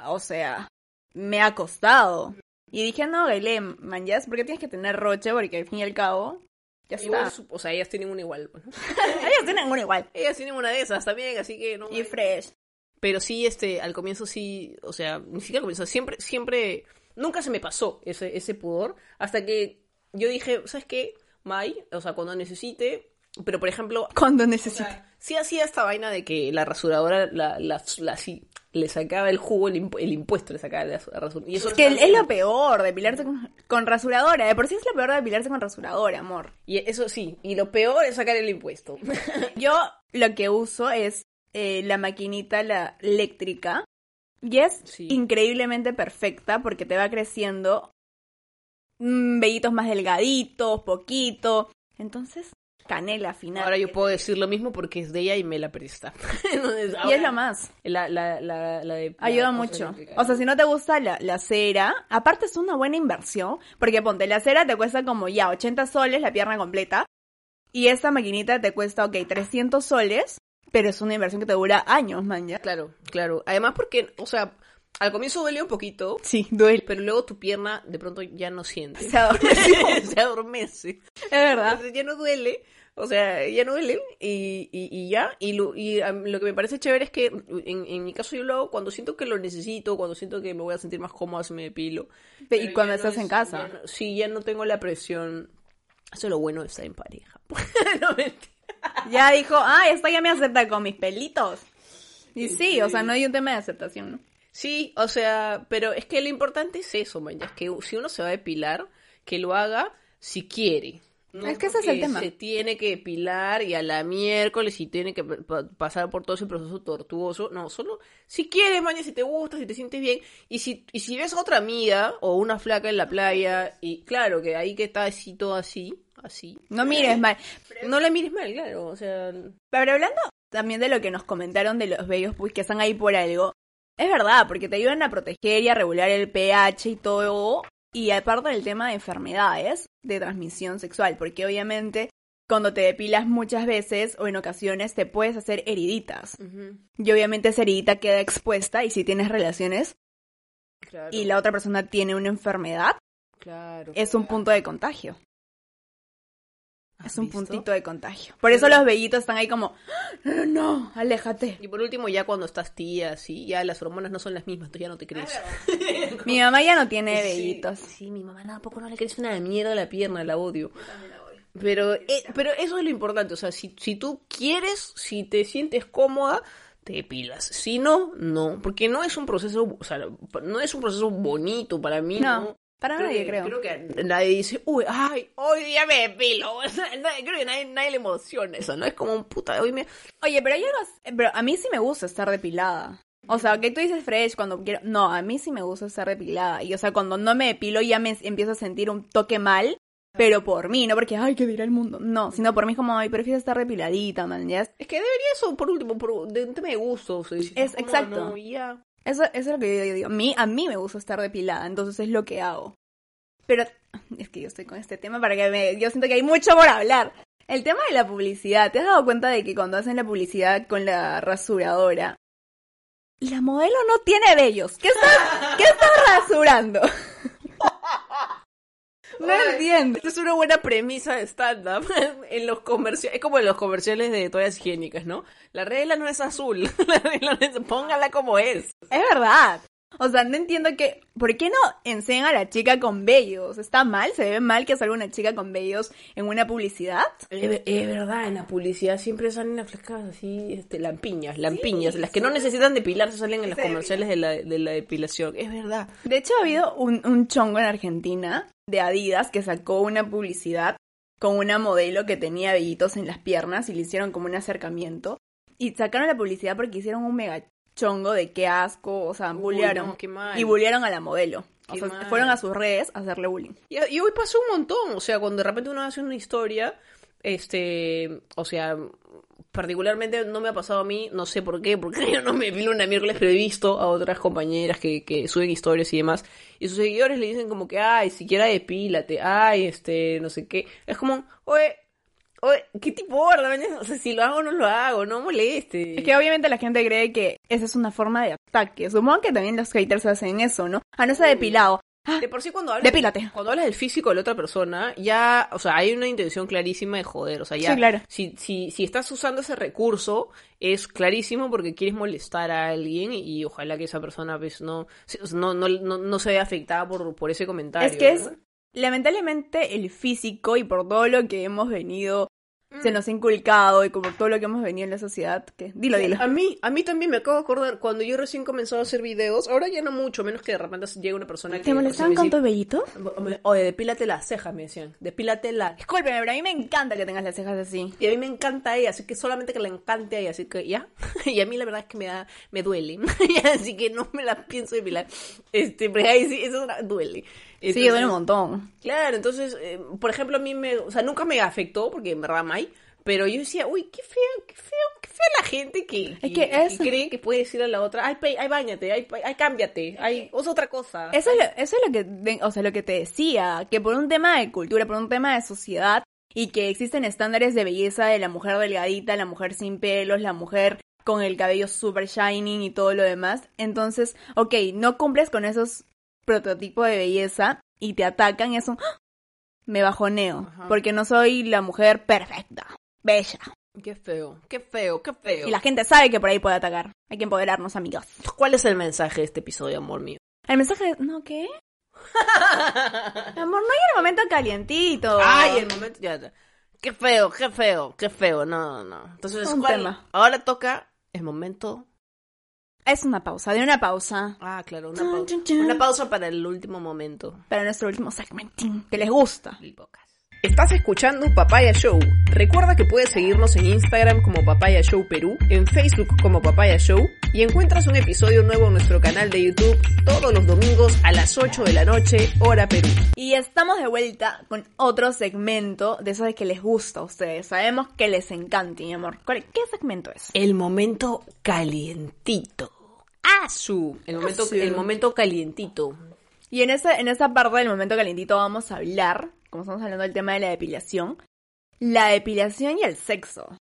o sea, me ha costado. Y dije, no, Gailé, manjas, porque tienes que tener roche, porque al fin y al cabo, ya está. Igual, su- o sea, ellas tienen una igual. pues, ¿no? Ellos tienen uno igual. Ellas tienen una de esas también, así que no. Y fresh. Pero sí, este, al comienzo sí, o sea, ni siquiera al comienzo, siempre, siempre, nunca se me pasó ese, ese pudor, hasta que yo dije, ¿sabes qué? Mai, o sea, cuando necesite, pero por ejemplo, Cuando necesite. sí hacía esta vaina de que la rasuradora, la, la, la- sí, le sacaba el jugo, el, impu- el impuesto le sacaba la rasuradora. Y eso Es que es lo peor, depilarse con, con rasuradora. De por sí es lo peor de depilarse con rasuradora, amor. Y eso sí, y lo peor es sacar el impuesto. Yo lo que uso es eh, la maquinita la eléctrica. Y es Sí. increíblemente perfecta porque te va creciendo mm, vellitos más delgaditos, poquito. Entonces, canela final. Ahora yo puedo decir lo mismo porque es de ella y me la presta. Entonces, Y ahora- es lo más. La, la, la, la de... la Ayuda mucho. eléctrica. O sea, si no te gusta la, la cera, aparte es una buena inversión, porque ponte, la cera te cuesta como ya 80 soles la pierna completa, y esta maquinita te cuesta, ok, 300 soles, pero es una inversión que te dura años, man, ya. Claro, claro. Además porque, o sea, al comienzo duele un poquito, Sí, duele. pero luego tu pierna de pronto ya no siente. Se adormeció. Se adormece. Es verdad. Entonces ya no duele. O sea, ya no duele y, y, y ya. Y, lo, y um, lo que me parece chévere es que en, en mi caso yo lo hago cuando siento que lo necesito, cuando siento que me voy a sentir más cómoda si me depilo. Y cuando no estás en casa. ya no- sí, ya no tengo la presión. Eso es lo bueno de estar en pareja. no mentira. Ya dijo, ah, esta ya me acepta con mis pelitos. Y sí, o sea, no hay un tema de aceptación, ¿no? Sí, o sea, pero es que lo importante es eso, man, es que si uno se va a depilar, que lo haga si quiere. No Es que ese es el tema. Se tiene que depilar y a la miércoles y tiene que pa- pa- pasar por todo ese proceso tortuoso. No, solo si quieres, mañana, si te gusta, si te sientes bien. Y si, y si ves a otra amiga o una flaca en la playa, y claro, que ahí que está así, todo así, así. No mires mal. No la mires mal, claro, o sea... Pero hablando también de lo que nos comentaron de los bellos pues que están ahí por algo, es verdad, porque te ayudan a proteger y a regular el pH y todo, y aparte del tema de enfermedades de transmisión sexual, porque obviamente cuando te depilas muchas veces o en ocasiones te puedes hacer heriditas. Y obviamente esa heridita queda expuesta y si tienes relaciones claro, y la otra persona tiene una enfermedad, claro. es un punto de contagio. ¿Has Es un visto? puntito de contagio. Por eso los bellitos están ahí como, "Ah, no, aléjate. Y por último, ya cuando estás tía, así, ya las hormonas no son las mismas, tú ya no te crees. Mi mamá ya no tiene Sí, vellitos. Sí, mi mamá tampoco no le crece una mierda la pierna, la odio. Pero, eh, pero eso es lo importante, o sea, si, si tú quieres, si te sientes cómoda, te depilas. Si no, no, porque no es un proceso, o sea, no es un proceso bonito para mí, No, ¿no? Para nadie, que- creo. Creo que nadie dice, uy, ay, hoy día me depilo. Creo que nadie, nadie le emociona eso, ¿no? Es como un puta, hoy me... Oye, pero algo as- Pero a mí sí me gusta estar depilada. O sea, que tú dices fresh cuando quiero... No, a mí sí me gusta estar depilada. Y o sea, cuando no me depilo ya me empiezo a sentir un toque mal. Pero por mí, no porque, ay, ¿qué dirá el mundo? No, sino por mí como, ay, prefiero estar depiladita, man, ya. Es que debería eso, por último, por, de un tema de gusto. o sea, Es cómoda, exacto. no, ya. Eso, eso es lo que yo digo. A mí, a mí me gusta estar depilada, entonces es lo que hago. Pero es que yo estoy con este tema para que me... Yo siento que hay mucho por hablar. El tema de la publicidad. ¿Te has dado cuenta de que cuando hacen la publicidad con la rasuradora, la modelo no tiene vellos? ¿Qué está, qué está rasurando? No entiendo. Esta es una buena premisa de stand-up en los comerciales. Es como en los comerciales de toallas higiénicas, ¿no? La regla no es azul. La regla no es... Póngala como es. Es verdad. O sea, no entiendo que... ¿Por qué no enseñan a la chica con vellos? ¿Está mal? ¿Se ve mal que salga una chica con vellos en una publicidad? Es, es verdad, en la publicidad siempre salen las flacas así, este, lampiñas, lampiñas. las que no necesitan depilarse salen en los comerciales de la, de la depilación. Es verdad. De hecho, ha habido un, un chongo en Argentina de Adidas que sacó una publicidad con una modelo que tenía vellitos en las piernas y le hicieron como un acercamiento. Y sacaron la publicidad porque hicieron un mega chongo de qué asco, o sea, Uy, bullearon. no, qué mal. Y bullearon a la modelo. O sea, fueron a sus redes a hacerle bullying. Y, y hoy pasó un montón, o sea, cuando de repente uno hace una historia, este, o sea, particularmente no me ha pasado a mí, no sé por qué, porque yo no me vi una miércoles, pero he visto a otras compañeras que, que suben historias y demás, y sus seguidores le dicen como que, ay, siquiera depílate, ay, este, no sé qué, es como, oye, ¿qué tipo orden? O sea, si lo hago o no lo hago, no moleste. Es que obviamente la gente cree que esa es una forma de ataque. Supongo que también los haters hacen eso, ¿no? Ah, no está depilado. De por sí cuando hablas, Depílate. cuando hablas del físico de la otra persona, ya, o sea, hay una intención clarísima de joder, o sea, ya, Sí, claro. si, si, si estás usando ese recurso, es clarísimo porque quieres molestar a alguien y, y ojalá que esa persona, pues, no, no, no, no, no se vea afectada por, por ese comentario. Es que es, lamentablemente, el físico y por todo lo que hemos venido, se nos ha inculcado y por todo lo que hemos venido en la sociedad, que dilo, dilo. A mí, a mí también me acabo de acordar, cuando yo recién comenzaba a hacer videos, ahora ya no mucho, menos que de repente llega una persona que... ¿Te molestaban con tu vellito? Oye, depílate las cejas, me decían. Depílate las... Discúlpeme, pero a mí me encanta que tengas las cejas así. Y a mí me encanta a ella, así que solamente que le encante a ella, así que ya. Y a mí la verdad es que me da, me duele. Así que no me la pienso depilar. Este, pero ahí sí, eso da- duele. Sí, Entonces, duele un montón. Claro, entonces, eh, por ejemplo, a mí me, o sea, nunca me afectó, porque en verdad hay, pero yo decía, uy, qué feo, qué feo, qué fea la gente que, Es que es- cree que puede decir a la otra, ay, ay, bañate, ay, cámbiate, ay, usa otra cosa. Eso es, lo, eso es lo que, o sea, lo que te decía, que por un tema de cultura, por un tema de sociedad, y que existen estándares de belleza de la mujer delgadita, la mujer sin pelos, la mujer con el cabello super shining y todo lo demás. Entonces, ok, no cumples con esos prototipos de belleza y te atacan, y es un... ¡ah! Me bajoneo, Ajá. porque no soy la mujer perfecta, bella. Qué feo, qué feo, qué feo. Y la gente sabe que por ahí puede atacar. Hay que empoderarnos, amigos. ¿Cuál es el mensaje de este episodio, amor mío? El mensaje, ¿no qué? Amor, no hay el momento calientito. Ay, el momento, ya, ya. Qué feo, qué feo, qué feo, no, no, no. Entonces, Un ¿cuál- tema. ahora toca el momento Es una pausa, de una pausa. Ah, claro, una pausa. Una pausa para el último momento. Para nuestro último segmentín, que les gusta. Estás escuchando Papaya Show. Recuerda que puedes seguirnos en Instagram como Papaya Show Perú, en Facebook como Papaya Show y encuentras un episodio nuevo en nuestro canal de YouTube todos los domingos a las 8 de la noche, hora Perú. Y estamos de vuelta con otro segmento de esos de que les gusta a ustedes. Sabemos que les encanta, mi amor. ¿Cuál- ¿Qué segmento es? El momento calientito. ¡Asu! El momento, Asu. el momento calientito. Y en esa, en esa parte del momento calientito vamos a hablar, como estamos hablando del tema de la depilación, la depilación y el sexo.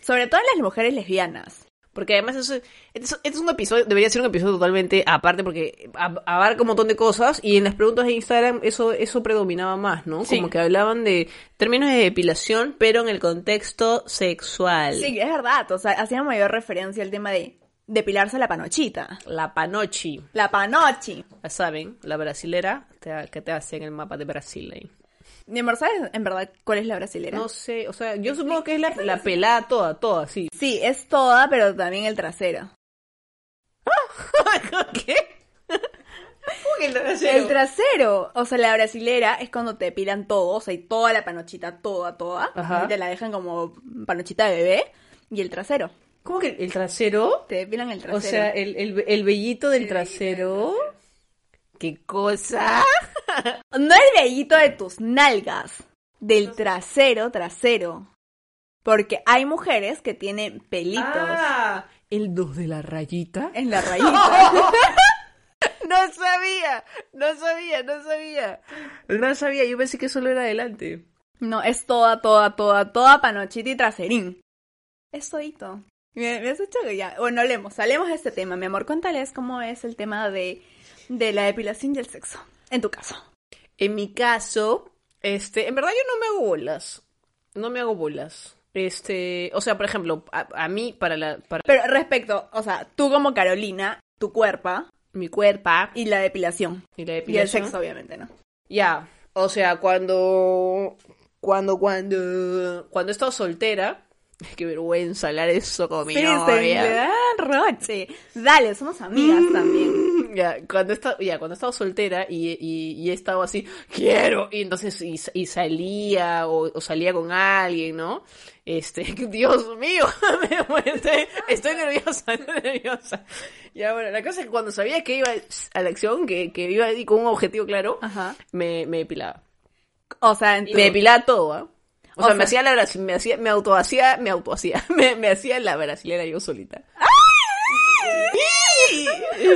Sobre todo en las mujeres lesbianas. Porque además eso, es- este es, un episodio, debería ser un episodio totalmente aparte porque ab- abarca un montón de cosas y en las preguntas de Instagram eso, eso predominaba más, ¿no? Sí. Como que hablaban de términos de depilación, pero en el contexto sexual. Sí, es verdad. O sea, hacía mayor referencia al tema de depilarse la panochita. La panochi, La panochi. ya saben, la brasilera te- que te hace en el mapa de Brasil ahí. Mi amor, ¿sabes en verdad cuál es la brasilera? No sé, o sea, yo supongo que es la, la pelada toda, toda, sí. Sí, es toda, pero también el trasero. ¿Qué? ¿Cómo que el trasero? El trasero, o sea, la brasilera es cuando te depilan todo, o sea, y toda la panochita, toda, toda. Ajá. Y te la dejan como panochita de bebé. Y el trasero. ¿Cómo que el trasero? Te depilan el trasero. O sea, el, el, el vellito del trasero. ¿Qué cosa? No el vellito de tus nalgas, del trasero, trasero. Porque hay mujeres que tienen pelitos Ah, el dos de la rayita. en la rayita. No sabía, no sabía, no sabía. No sabía, yo pensé que solo era adelante. No, es toda, toda, toda, toda panochita y traserín. Es todito. Me, me has hecho que ya. Bueno, hablemos, salemos de este tema, mi amor. Cuéntales cómo es el tema de, de la depilación y el sexo. En tu caso. En mi caso, este, en verdad yo no me hago bolas. No me hago bolas. Este, o sea, por ejemplo, a, a mí, para la, para Pero respecto, o sea, tú como Carolina, tu cuerpo mi cuerpo y la depilación. y la Y el depilación. sexo, obviamente, ¿no? Ya, o sea, cuando, cuando, cuando, cuando he estado soltera, qué vergüenza hablar eso con mi Sí, novia. se da roche. Dale, somos amigas también. Ya, cuando estado, ya, cuando he estado soltera y, y, y he estado así, quiero, y entonces, y, y salía, o, o salía con alguien, ¿no? Este, Dios mío, estoy, estoy nerviosa, estoy nerviosa. Ya, bueno, la cosa es que cuando sabía que iba a la acción, que, que iba ahí con un objetivo claro, Ajá. me, me depilaba. O sea, en Y me depilaba todo, ¿ah? O, O sea, sea- me hacía la me hacía, me auto hacía, me auto hacía, me, me hacía la brasilera yo solita. Sí.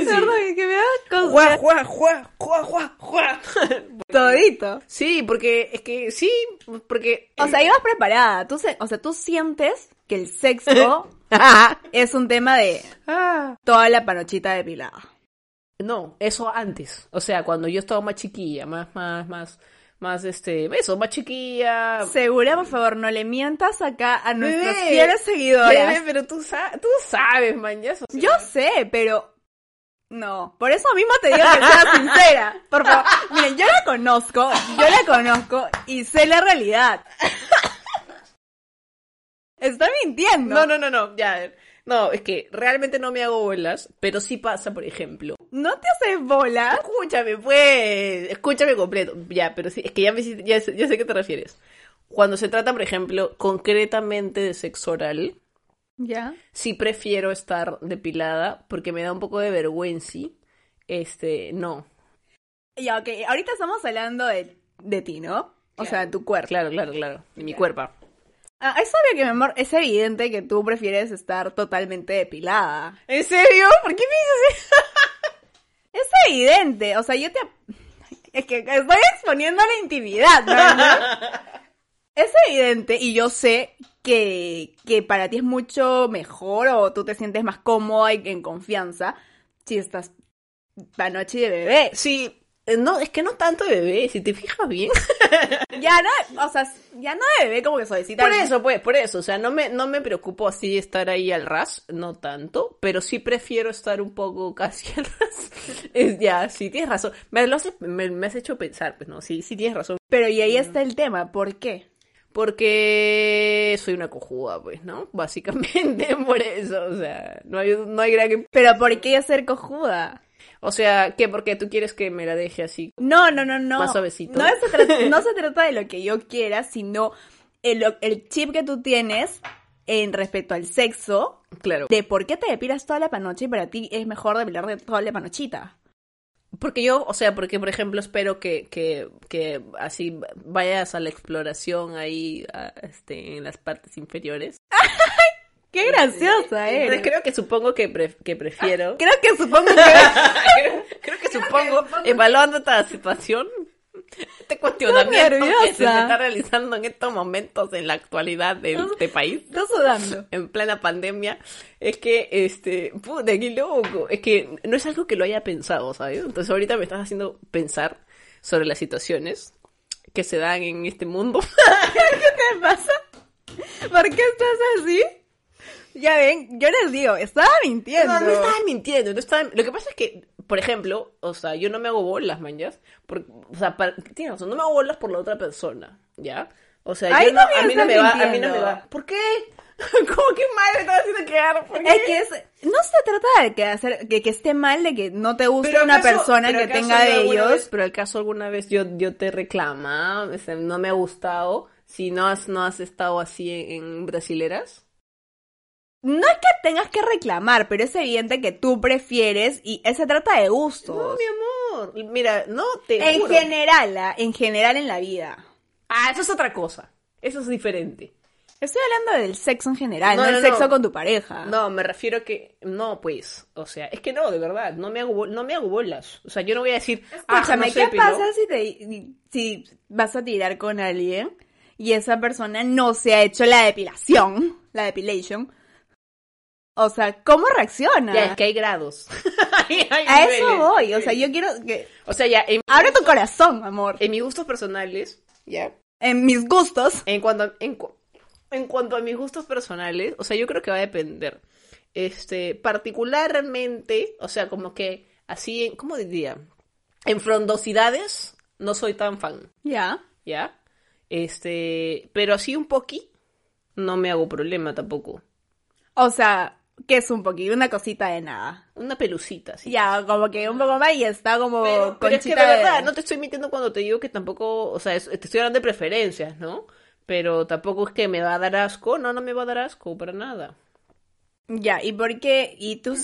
Perdón, que me da cosa. Juá, juá, juá, juá, juá, juá. Todito. Sí, porque es que sí, porque O sea, ibas preparada. Tú se... O sea, tú sientes que el sexo es un tema de ah, toda la panochita depilada. No, eso antes. O sea, cuando yo estaba más chiquilla, más, más, más, más, este, eso, más chiquilla. Segura, por favor, no le mientas acá a nuestros Bebé, fieles seguidoras. Bebé, pero tú, sa- tú sabes, man, ya eso- Yo sé, pero no. Por eso mismo te digo que seas sincera. Por favor. Miren, yo la conozco, yo la conozco y sé la realidad. Estoy mintiendo. No, no, no, no, ya. No, es que realmente no me hago bolas, pero sí pasa, por ejemplo. ¿No te haces bola? Escúchame, pues, escúchame completo. Ya, pero sí, es que ya, me, ya, sé- ya sé a qué te refieres. Cuando se trata, por ejemplo, concretamente de sexo oral, Ya. sí prefiero estar depilada porque me da un poco de vergüenza. Este, no. Ya, ok. Ahorita estamos hablando de, de ti, ¿no? O sea, de tu cuerpo. Claro, claro, claro. De mi cuerpo. Ah, es obvio que, mi amor, es evidente que tú prefieres estar totalmente depilada. ¿En serio? ¿Por qué me dices eso? Es evidente. O sea, yo te... Es que estoy exponiendo la intimidad, ¿no? Es evidente y yo sé que, que para ti es mucho mejor o tú te sientes más cómoda y en confianza si estás panoche de bebé. Sí, no, es que no tanto de bebé, si te fijas bien. Ya no, o sea, ya no de bebé como que suavecita. Por eso, pues, por eso. O sea, no me, no me preocupo así estar ahí al ras, no tanto, pero sí prefiero estar un poco casi al ras. Es, ya, sí, tienes razón. Me, lo haces- me, me has hecho pensar, pues no, sí, sí tienes razón. Pero y ahí está el tema, ¿por qué? Porque soy una cojuda, pues, ¿no? Básicamente por eso, o sea, no hay, no hay gran... Pero ¿por qué ser cojuda? O sea, ¿qué? Porque tú quieres que me la deje así. No, no, no, no. Más suavecito. No se, trata, no se trata de lo que yo quiera, sino el, el chip que tú tienes en respecto al sexo, Claro. de por qué te depilas toda la panoche y para ti es mejor depilar de toda la panochita. Porque yo, o sea, porque por ejemplo espero que, que, que así vayas a la exploración ahí, a, este, en las partes inferiores. ¡Qué graciosa Entonces eres! creo que supongo que, pre- que prefiero. Creo que supongo que... creo, que supongo, evaluando esta situación, este cuestionamiento que se está realizando en estos momentos en la actualidad de este país. Estás sudando. en plena pandemia, es que, este, puta, qué loco, es que no es algo que lo haya pensado, ¿sabes? Entonces ahorita me estás haciendo pensar sobre las situaciones que se dan en este mundo. ¿Qué pasa? ¿Por qué estás así? Ya ven, yo les digo, estaba mintiendo. No, no estaba mintiendo, no. Lo que pasa es que, por ejemplo, o sea, yo no me hago bolas, manjas, por, o sea, para, tienes razón, no me hago bolas por la otra persona, ¿ya? O sea, Ahí yo no, a mí no me va, a mí no mintiendo. me va. ¿Por qué? ¿Cómo que mal estás haciendo quedar? ¿Por qué? Es que es, no se trata de que, hacer, que, que esté mal de que no te guste Pero una persona que tenga de ellos. vez- pero acaso alguna vez yo, yo te reclama, no me ha gustado, si no has, no has estado así en, en brasileras. No es que tengas que reclamar, pero es evidente que tú prefieres y eh, se trata de gustos. No, mi amor, mira, no te en juro. general, ah, en general en la vida. Ah, eso es otra cosa, eso es diferente. Estoy hablando del sexo en general, no, No, el sexo no. con tu pareja. No, me refiero a que, no, pues, o sea, es que no, de verdad, no me hago, no me hago bolas. O sea, yo no voy a decir, ah, Escúchame, sé, ¿qué pero- pasa si, te, si vas a tirar con alguien y esa persona no se ha hecho la depilación, la depilation? O sea, ¿cómo reacciona? Ya, es que hay grados. Hay- hay A eso voy, o sea, yo quiero que... O sea, ya, Abre tu corazón, amor. en mis gustos personales, ya, En mis gustos. En cuanto, a, en, cu- en cuanto a mis gustos personales, o sea, yo creo que va a depender. Este, particularmente, o sea, como que así, en- ¿cómo diría? En frondosidades, no soy tan fan, Ya. ¿ya? Este, pero así un poqui, no me hago problema tampoco. O sea, que es un poquito, una cosita de nada. Una pelucita, así. Ya, como que un poco más y está como Pero, pero es que de verdad, no te estoy mintiendo cuando te digo que tampoco, o sea, es- te estoy hablando de preferencias, ¿no? Pero tampoco es que me va a dar asco, no, no me va a dar asco, para nada. Ya, ¿y por qué? Y tú...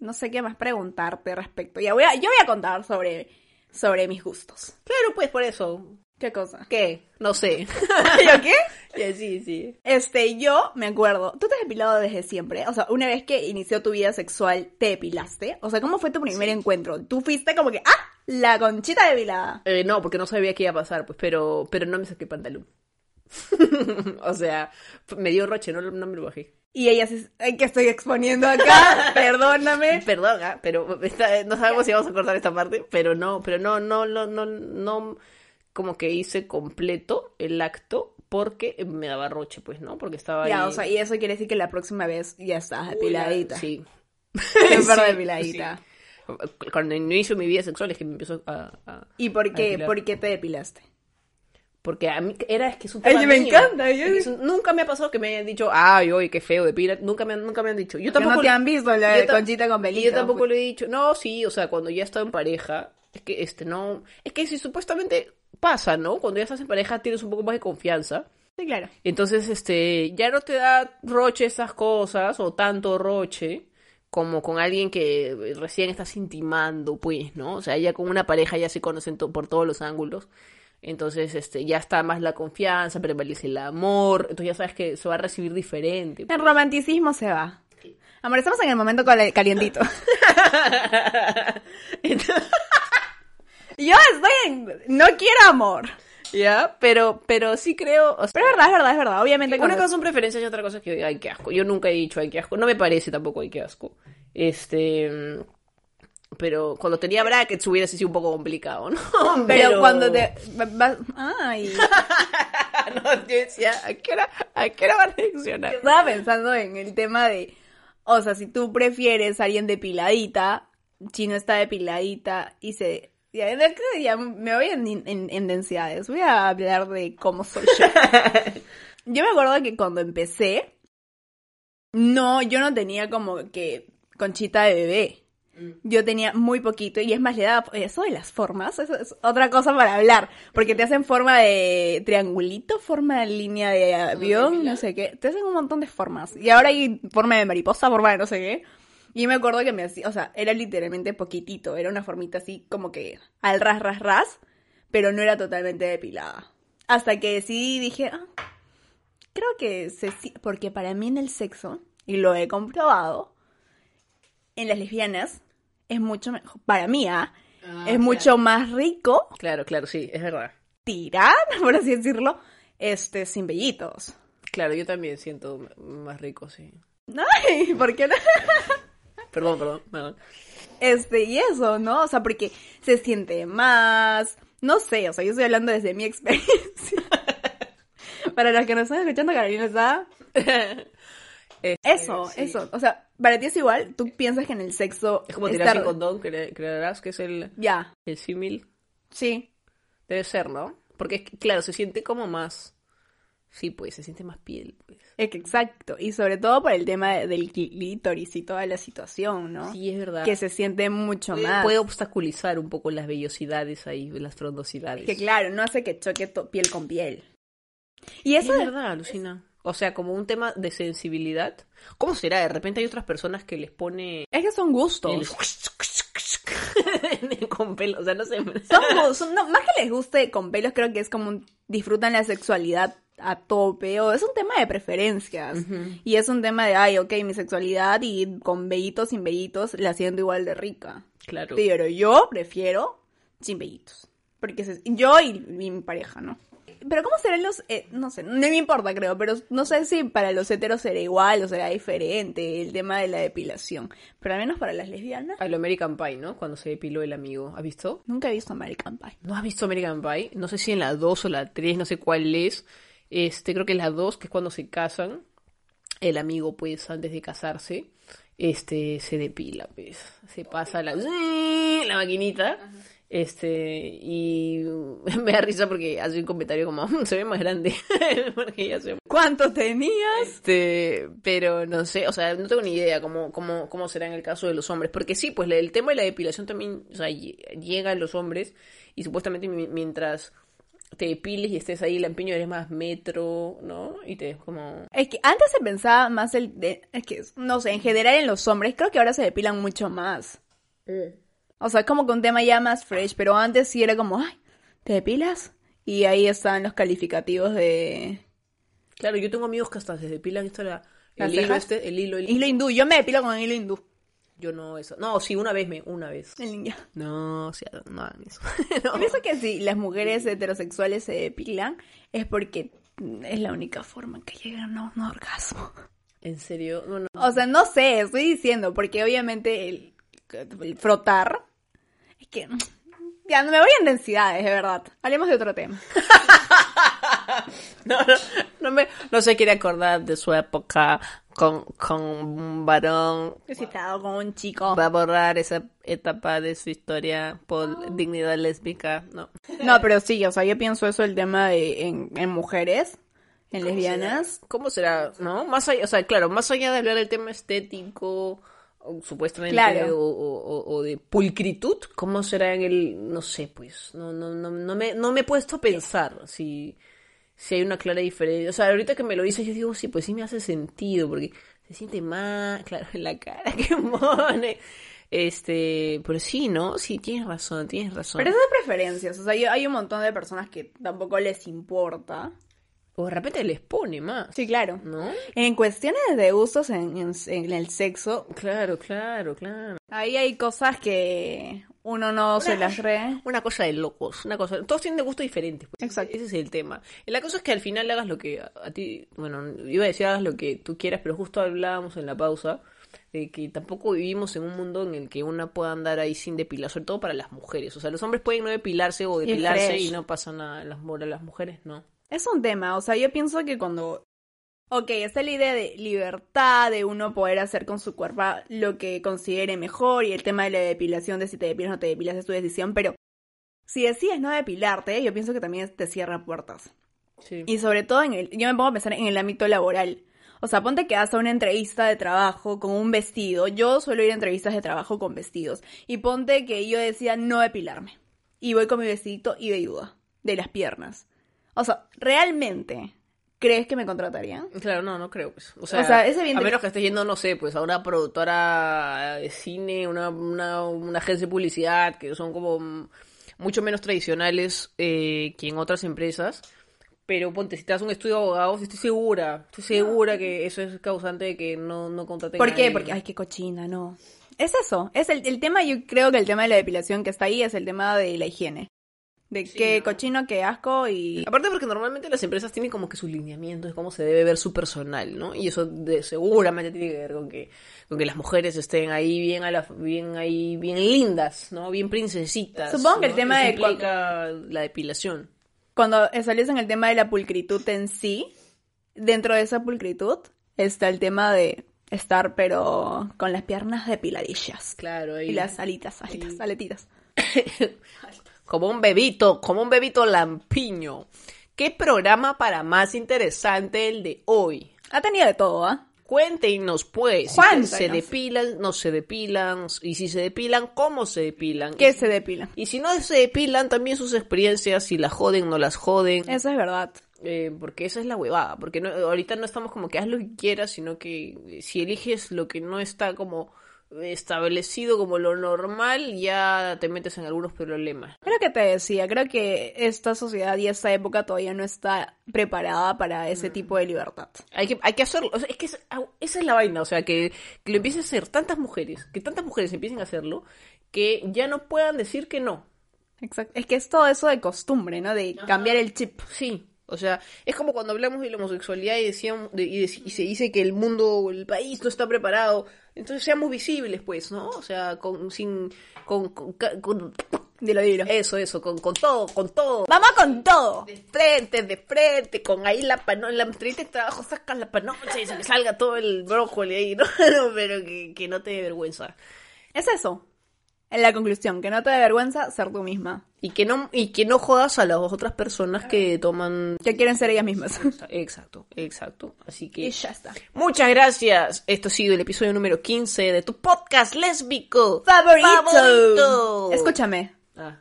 No sé qué más preguntarte respecto. Ya voy a, yo voy a contar sobre, sobre mis gustos. Claro, pues por eso. ¿Qué cosa? ¿Qué? No sé. ¿Yo qué? Ya, sí, sí. Este, yo me acuerdo, tú te has depilado desde siempre, o sea, una vez que inició tu vida sexual, ¿te depilaste? O sea, ¿cómo fue tu primer encuentro? Tú fuiste como que, ¡ah! La conchita depilada. Eh, no, porque no sabía qué iba a pasar, pues, pero, pero no me saqué pantalón. o sea, me dio roche, no, no me lo bajé. Y ella se... Ay, que estoy exponiendo acá, perdóname. Perdón, ah, pero está- no sabemos si vamos a cortar esta parte, pero no, pero no, no, no, no, no, como que hice completo el acto porque me daba roche, pues, ¿no? Porque estaba Ya, ahí. o sea, y eso quiere decir que la próxima vez ya estás Uy, depiladita. Sí. Súper depiladita. sí. Cuando inicio mi vida sexual es que me empiezo a... a- ¿Y por qué, por qué te depilaste? Porque a mí era es que es un Ay, tema me mío. encanta, yo- nunca me ha pasado que me hayan dicho, ay, oye, qué feo, depila. Nunca me, han- nunca me han dicho. Yo tampoco no te han visto la de ta- conchita con Y yo tampoco le he dicho, no, sí, o sea, cuando ya he estado en pareja, es que este no, es que si supuestamente pasa, ¿no? Cuando ya estás en pareja tienes un poco más de confianza. Sí, claro. Entonces, este, ya no te da roche esas cosas, o tanto roche, como con alguien que recién estás intimando, pues, ¿no? O sea, ya con una pareja ya se conocen to- por todos los ángulos. Entonces, este, ya está más la confianza, prevalece el amor, entonces ya sabes que se va a recibir diferente. El romanticismo se va. Amor, estamos en el momento cali- calientito. Entonces- Yo estoy en... No quiero amor. ya, pero, pero sí creo, o sea, Pero es verdad, es verdad, es verdad. Obviamente Una cosa son preferencias y otra cosa es que ay, qué asco. Yo nunca he dicho ay, qué asco. No me parece tampoco ay, qué asco. Este. Pero cuando tenía brackets hubiera sido un poco complicado, ¿no? Pero, cuando te... vas- Ay. no, yo decía, ¿a qué hora, a qué hora van a reaccionar? Estaba pensando en el tema de... O sea, si tú prefieres a alguien depiladita, Chino está depiladita y se... Ya, en el- ya me voy en, en, en densidades. Voy a hablar de cómo soy yo. Yo me acuerdo que cuando empecé, no, yo no tenía como que conchita de bebé. Yo tenía muy poquito y es más, le daba eso de las formas, eso es otra cosa para hablar, porque te hacen forma de triangulito, forma de línea de avión, no sé qué, te hacen un montón de formas. Y ahora hay forma de mariposa, forma de no sé qué. Y me acuerdo que me hacía, o sea, era literalmente poquitito, era una formita así como que al ras, ras, ras, pero no era totalmente depilada. Hasta que decidí y dije, ah, creo que se, porque para mí en el sexo, y lo he comprobado, en las lesbianas es mucho mejor, para mí, ¿ah? es mucho más rico Claro, claro, sí, es verdad. tirar, por así decirlo, este, sin vellitos. Claro, yo también siento más rico, sí. Ay, ¿por qué no? Perdón, perdón, perdón. Este, y eso, ¿no? O sea, porque se siente más, no sé, o sea, yo estoy hablando desde mi experiencia. Para los que nos están escuchando, Carolina está... Este, Eso, sí. eso. O sea, para ti es igual, tú piensas que en el sexo... Es como tirar sin condón, cre- creerás que es el, Ya, el símil. sí. Debe ser, ¿no? Porque, claro, se siente como más... Sí, pues, se siente más piel, pues. Es que exacto. Y sobre todo por el tema de- del clítoris y toda la situación, ¿no? Sí, es verdad. Que se siente mucho puede, más. puede obstaculizar un poco las vellosidades ahí, las frondosidades. Que claro, no hace que choque piel con piel. Y es eso de- verdad, Lucina. O sea, como un tema de sensibilidad. ¿Cómo será? De repente hay otras personas que les pone... es que son gustos. el- con pelo, o sea, no sé. Son, son- no, más que les guste con pelos, creo que es como un- disfrutan la sexualidad a tope. O es un tema de preferencias. Y es un tema de, ay, ok, mi sexualidad y con vellitos, sin vellitos, la siento igual de rica. Claro. Pero yo prefiero sin vellitos. Porque se- yo y, y mi pareja, ¿no? Pero ¿cómo serán los...? eh, no sé, no me importa, creo, pero no sé si para los heteros será igual o será diferente el tema de la depilación. Pero al menos para las lesbianas, A lo American Pie, ¿no? Cuando se depiló el amigo. ¿Has visto? nunca he visto American Pie. ¿No has visto American Pie? No sé si en la 2 o la 3, no sé cuál es. Este, creo que la 2, que es cuando se casan. El amigo, pues, antes de casarse, este, se depila, pues. Se pasa la, la maquinita. Este, y me da risa porque hace un comentario como, "Mm, se ve más grande. porque ya se ¿Cuánto tenías? este, pero no sé, o sea, no tengo ni idea cómo, cómo, cómo será en el caso de los hombres. Porque sí, pues el tema de la depilación también, o sea, lle- llega a los hombres y supuestamente mi- mientras te depiles y estés ahí, el empeño eres más metro, ¿no? Y te ves como... Es que antes se pensaba más el... De, es que, no sé, en general en los hombres creo que ahora se depilan mucho más. O sea, como que un tema ya más fresh, pero antes sí era como, ay, ¿te depilas? Y ahí están los calificativos de... Claro, yo tengo amigos que hasta se depilan esto la... ¿Las El hilo este, el hilo, el Hilo hindú, yo me depilo con hilo hindú. Yo no, eso. No, sí, una vez me, una vez. El ninja. No, o sea, no hagan eso. No. Pienso que si las mujeres heterosexuales se depilan es porque es la única forma en que llegan a un orgasmo. ¿En serio? No, no. O sea, no sé, estoy diciendo, porque obviamente el, el frotar. Es que. Ya, no me voy en densidades, de verdad. Hablemos de otro tema. No, no, no, me, no se quiere acordar de su época con, con un varón. Citado con un chico. Va a borrar esa etapa de su historia por dignidad lésbica. No. No, pero sí, o sea, yo pienso eso el tema de en, en mujeres, en lesbianas. ¿Cómo será? ¿No? Más allá, o sea, claro, más allá de hablar del tema estético, o supuestamente, Claro. o, o- o de pulcritud, ¿cómo será en el, no sé, pues, no, no, no, no me, no me he puesto a pensar si, si hay una clara diferencia. O sea, ahorita que me lo dices, yo digo, sí, pues sí me hace sentido, porque se siente más, claro, en la cara que pone. Este, pero sí, ¿no? Sí, tienes razón, tienes razón. Pero es preferencias. O sea, hay un montón de personas que tampoco les importa. O de repente les pone más, Sí, claro. ¿no? En cuestiones de gustos en, en- en el sexo, Claro, claro, claro. ahí hay cosas que uno no se las cree. Una cosa de locos, una cosa. Todos tienen de gusto diferente. pues. Exacto. Ese es el tema. Y la cosa es que al final hagas lo que a, ti, bueno, iba a decir hagas lo que tú quieras, pero justo hablábamos en la pausa de que tampoco vivimos en un mundo en el que una pueda andar ahí sin depilar, sobre todo para las mujeres. O sea, los hombres pueden no depilarse o Y depilarse fresh. y no pasa nada. Las, las mujeres no. Es un tema, o sea, yo pienso que cuando... Ok, está la idea de libertad, de uno poder hacer con su cuerpo lo que considere mejor y el tema de la depilación, de si te depilas o no te depilas es tu decisión, pero si decides no depilarte, yo pienso que también te cierra puertas. Sí. Y sobre todo en el, yo me pongo a pensar en el ámbito laboral. O sea, ponte que vas a una entrevista de trabajo con un vestido. Yo suelo ir a entrevistas de trabajo con vestidos. Y ponte que yo decía no depilarme. Y voy con mi vestidito y velluda. De las piernas. O sea, ¿realmente crees que me contratarían? Claro, no, no creo, pues. O sea, O sea, a menos que estés yendo, no sé, pues a una productora de cine, una, una, una agencia de publicidad, que son como mucho menos tradicionales eh, que en otras empresas. Pero ponte, si te das un estudio de abogados, estoy segura, estoy segura que eso es causante de que no, no contraten ¿Por qué? Porque, ay, qué cochina, no. Es eso. Es el, el tema, yo creo que el tema de la depilación que está ahí es el tema de la higiene. De qué cochino, qué asco y... Aparte porque normalmente las empresas tienen como que sus lineamientos de cómo se debe ver su personal, ¿no? Y eso de- seguramente tiene que ver con que, con que las mujeres estén ahí bien a la, bien ahí, bien lindas, ¿no? Bien princesitas. Supongo que el tema de implica la depilación. cuando sales en el tema de la pulcritud en sí, dentro de esa pulcritud está el tema de estar pero con las piernas depiladillas. Claro, ahí. Y las alitas, alitas, aletitas. Como un bebito, como un bebito lampiño. ¿Qué programa para más interesante el de hoy? Ha tenido de todo, ¿ah? Cuéntenos, pues, si se depilan, no se depilan, y si se depilan, cómo se depilan. Que se depilan. Y si no se depilan, también sus experiencias, si las joden, no las joden. Eso es verdad. Eh, porque esa es la huevada. Porque no, ahorita no estamos como que haz lo que quieras, sino que eh, si eliges lo que no está como establecido como lo normal, ya te metes en algunos problemas. Creo que te decía, creo que esta sociedad y esta época todavía no está preparada para ese tipo de libertad. Hay que, hay que hacerlo. O sea, es que es- esa es la vaina. O sea, que, que lo empiecen a hacer tantas mujeres, que tantas mujeres empiecen a hacerlo, que ya no puedan decir que no. Exacto. Es que es todo eso de costumbre, ¿no? De cambiar el chip. Sí, o sea, es como cuando hablamos de la homosexualidad y, decían, de- y, y se dice que el mundo o el país no está preparado. Entonces seamos visibles, pues, ¿no? O sea, con, sin, con, con, con- Dilo, dilo. eso, eso, con, con todo, con todo. ¡Vamos con todo! De frente, de frente, con ahí la panocha, la entrevista de trabajo, sacas la panocha y se le salga todo el brócoli ahí, ¿no? No, pero que, que no te dé vergüenza. Es eso. En la conclusión, que no te dé vergüenza ser tú misma. Y que no, y que no jodas a las otras personas que toman... Que quieren ser ellas mismas. Exacto, exacto. Así que... y ya está. Muchas gracias. Esto ha sido el episodio número 15 de tu podcast lésbico Favorito. favorito. Escúchame. Ah.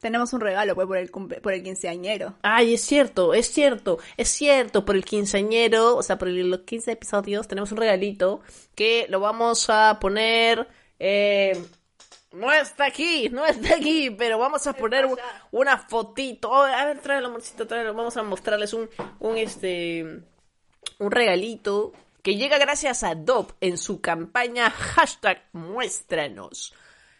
Tenemos un regalo pues, por el cumple- por el quinceañero. Ay, es cierto, es cierto, es cierto. Por el quinceañero, o sea, por los 15 episodios, tenemos un regalito que lo vamos a poner. Eh, no está aquí, no está aquí, pero vamos a poner un- una fotito. Oh, a ver, tráelo, amorcito, tráelo. Vamos a mostrarles un, un este, un regalito que llega gracias a Dop en su campaña hashtag muéstranos.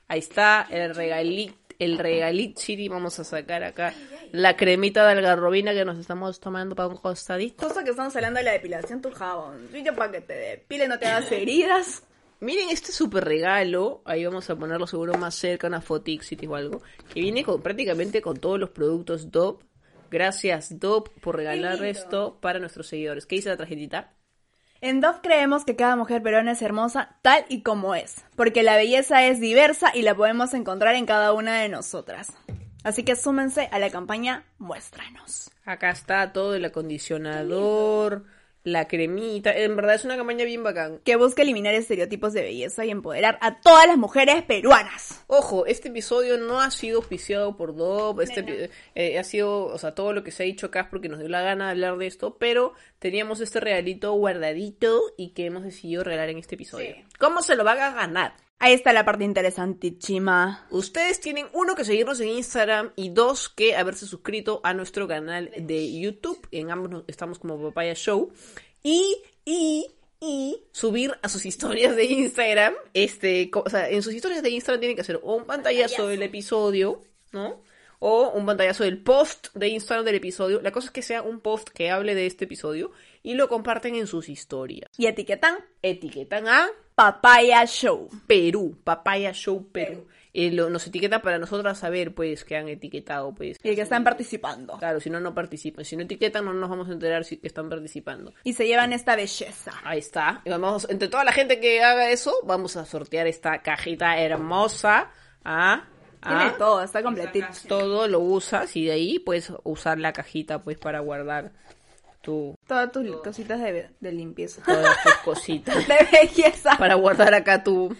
Ahí está el regalito, el regalito, Chiri, vamos a sacar acá la cremita de algarrobina que nos estamos tomando para un costadito. Cosa que estamos hablando de la depilación, tu jabón. para que te depile, no te hagas heridas. Miren este super regalo, ahí vamos a ponerlo seguro más cerca, una fotixity o algo, que viene con prácticamente con todos los productos DOP. Gracias DOP por regalar esto para nuestros seguidores. ¿Qué dice la tarjetita? En Dove creemos que cada mujer peruana es hermosa tal y como es, porque la belleza es diversa y la podemos encontrar en cada una de nosotras. Así que súmense a la campaña Muéstranos. Acá está todo el acondicionador, la cremita. En verdad es una campaña bien bacán. Que busca eliminar estereotipos de belleza y empoderar a todas las mujeres peruanas. Ojo, este episodio no ha sido auspiciado por Dove. Este eh, ha sido, o sea, todo lo que se ha dicho acá es porque nos dio la gana de hablar de esto. Pero teníamos este regalito guardadito y que hemos decidido regalar en este episodio. ¿Cómo se lo van a ganar? Ahí está la parte interesante, Chima. Ustedes tienen uno que seguirnos en Instagram y dos que haberse suscrito a nuestro canal de YouTube. En ambos estamos como Papaya Show. Y, y, y subir a sus historias de Instagram. Este, o sea, en sus historias de Instagram tienen que hacer un pantallazo del episodio, ¿no? O un pantallazo del post de Instagram del episodio. La cosa es que sea un post que hable de este episodio y lo comparten en sus historias. Y etiquetan. Etiquetan a Papaya Show. Perú. Papaya Show Perú. Eh, nos etiquetan para nosotras saber, pues, que han etiquetado, pues. Y que están participando. Claro, si no, no participan. Si no etiquetan, no nos vamos a enterar si que están participando. Y se llevan esta belleza. Ahí está. Y vamos, entre toda la gente que haga eso, vamos a sortear esta cajita hermosa. ¿ah? Tiene todo, está completito. Todo lo usas y de ahí puedes usar la cajita, pues, para guardar Todas tus cositas de, de, limpieza. Todas tus cositas. de belleza. Para guardar acá tu,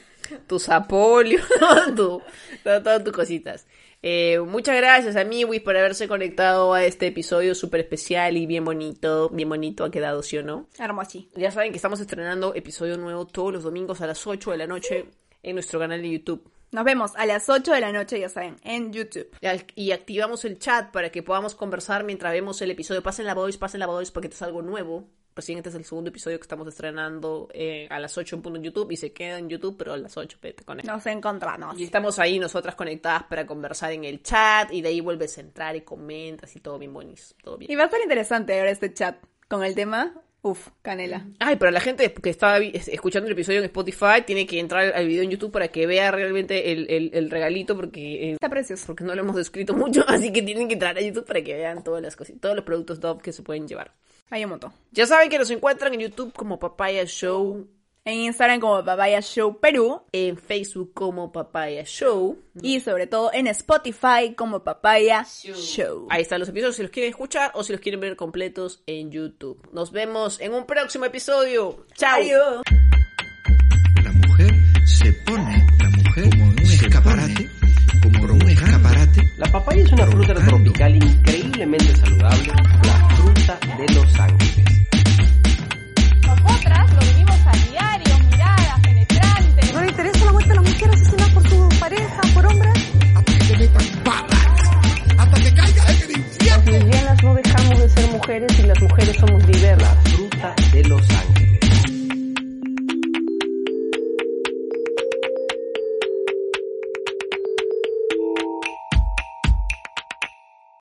tus apolios, tu, todas tus cositas. Eh, muchas gracias a Miwis por haberse conectado a este episodio súper especial y bien bonito. Bien bonito ha quedado, ¿sí o no? Hermoso. Ya saben que estamos estrenando episodio nuevo todos los domingos a las 8 de la noche en nuestro canal de YouTube. Nos vemos a las 8 de la noche, ya saben, en YouTube. Y activamos el chat para que podamos conversar mientras vemos el episodio. Pasen la voz, pasen la voz porque te es algo nuevo. Pues este es el segundo episodio que estamos estrenando eh, a las 8 en punto en YouTube y se queda en YouTube, pero a las 8 te conectas. Nos encontramos. Y estamos ahí nosotras conectadas para conversar en el chat y de ahí vuelves a entrar y comentas y todo bien bonito. Todo bien. Y va a estar interesante ahora este chat con el tema Uf, canela. Ay, pero la gente que está escuchando el episodio en Spotify tiene que entrar al video en YouTube para que vea realmente el, regalito porque... Eh, está precioso. Porque no lo hemos descrito mucho, así que tienen que entrar a YouTube para que vean todas las cosas, todos los productos Dove que se pueden llevar. Hay un montón. Ya saben que nos encuentran en YouTube como Papaya Show en Instagram como Papaya Show Perú, en Facebook como Papaya Show y sobre todo en Spotify como Papaya Show. Ahí están los episodios si los quieren escuchar o si los quieren ver completos en YouTube. Nos vemos en un próximo episodio. Chao. La mujer se pone, la mujer como un escaparate, como un escaparate. La papaya es una fruta tropical increíblemente saludable, la fruta de los ángeles. ser asesinados por sus parejas, por hombres. Hasta que te metan patas, hasta que caigas en el infierno. Las lesbianas no dejamos de ser mujeres y las mujeres somos diversas. Fruta de los ángeles.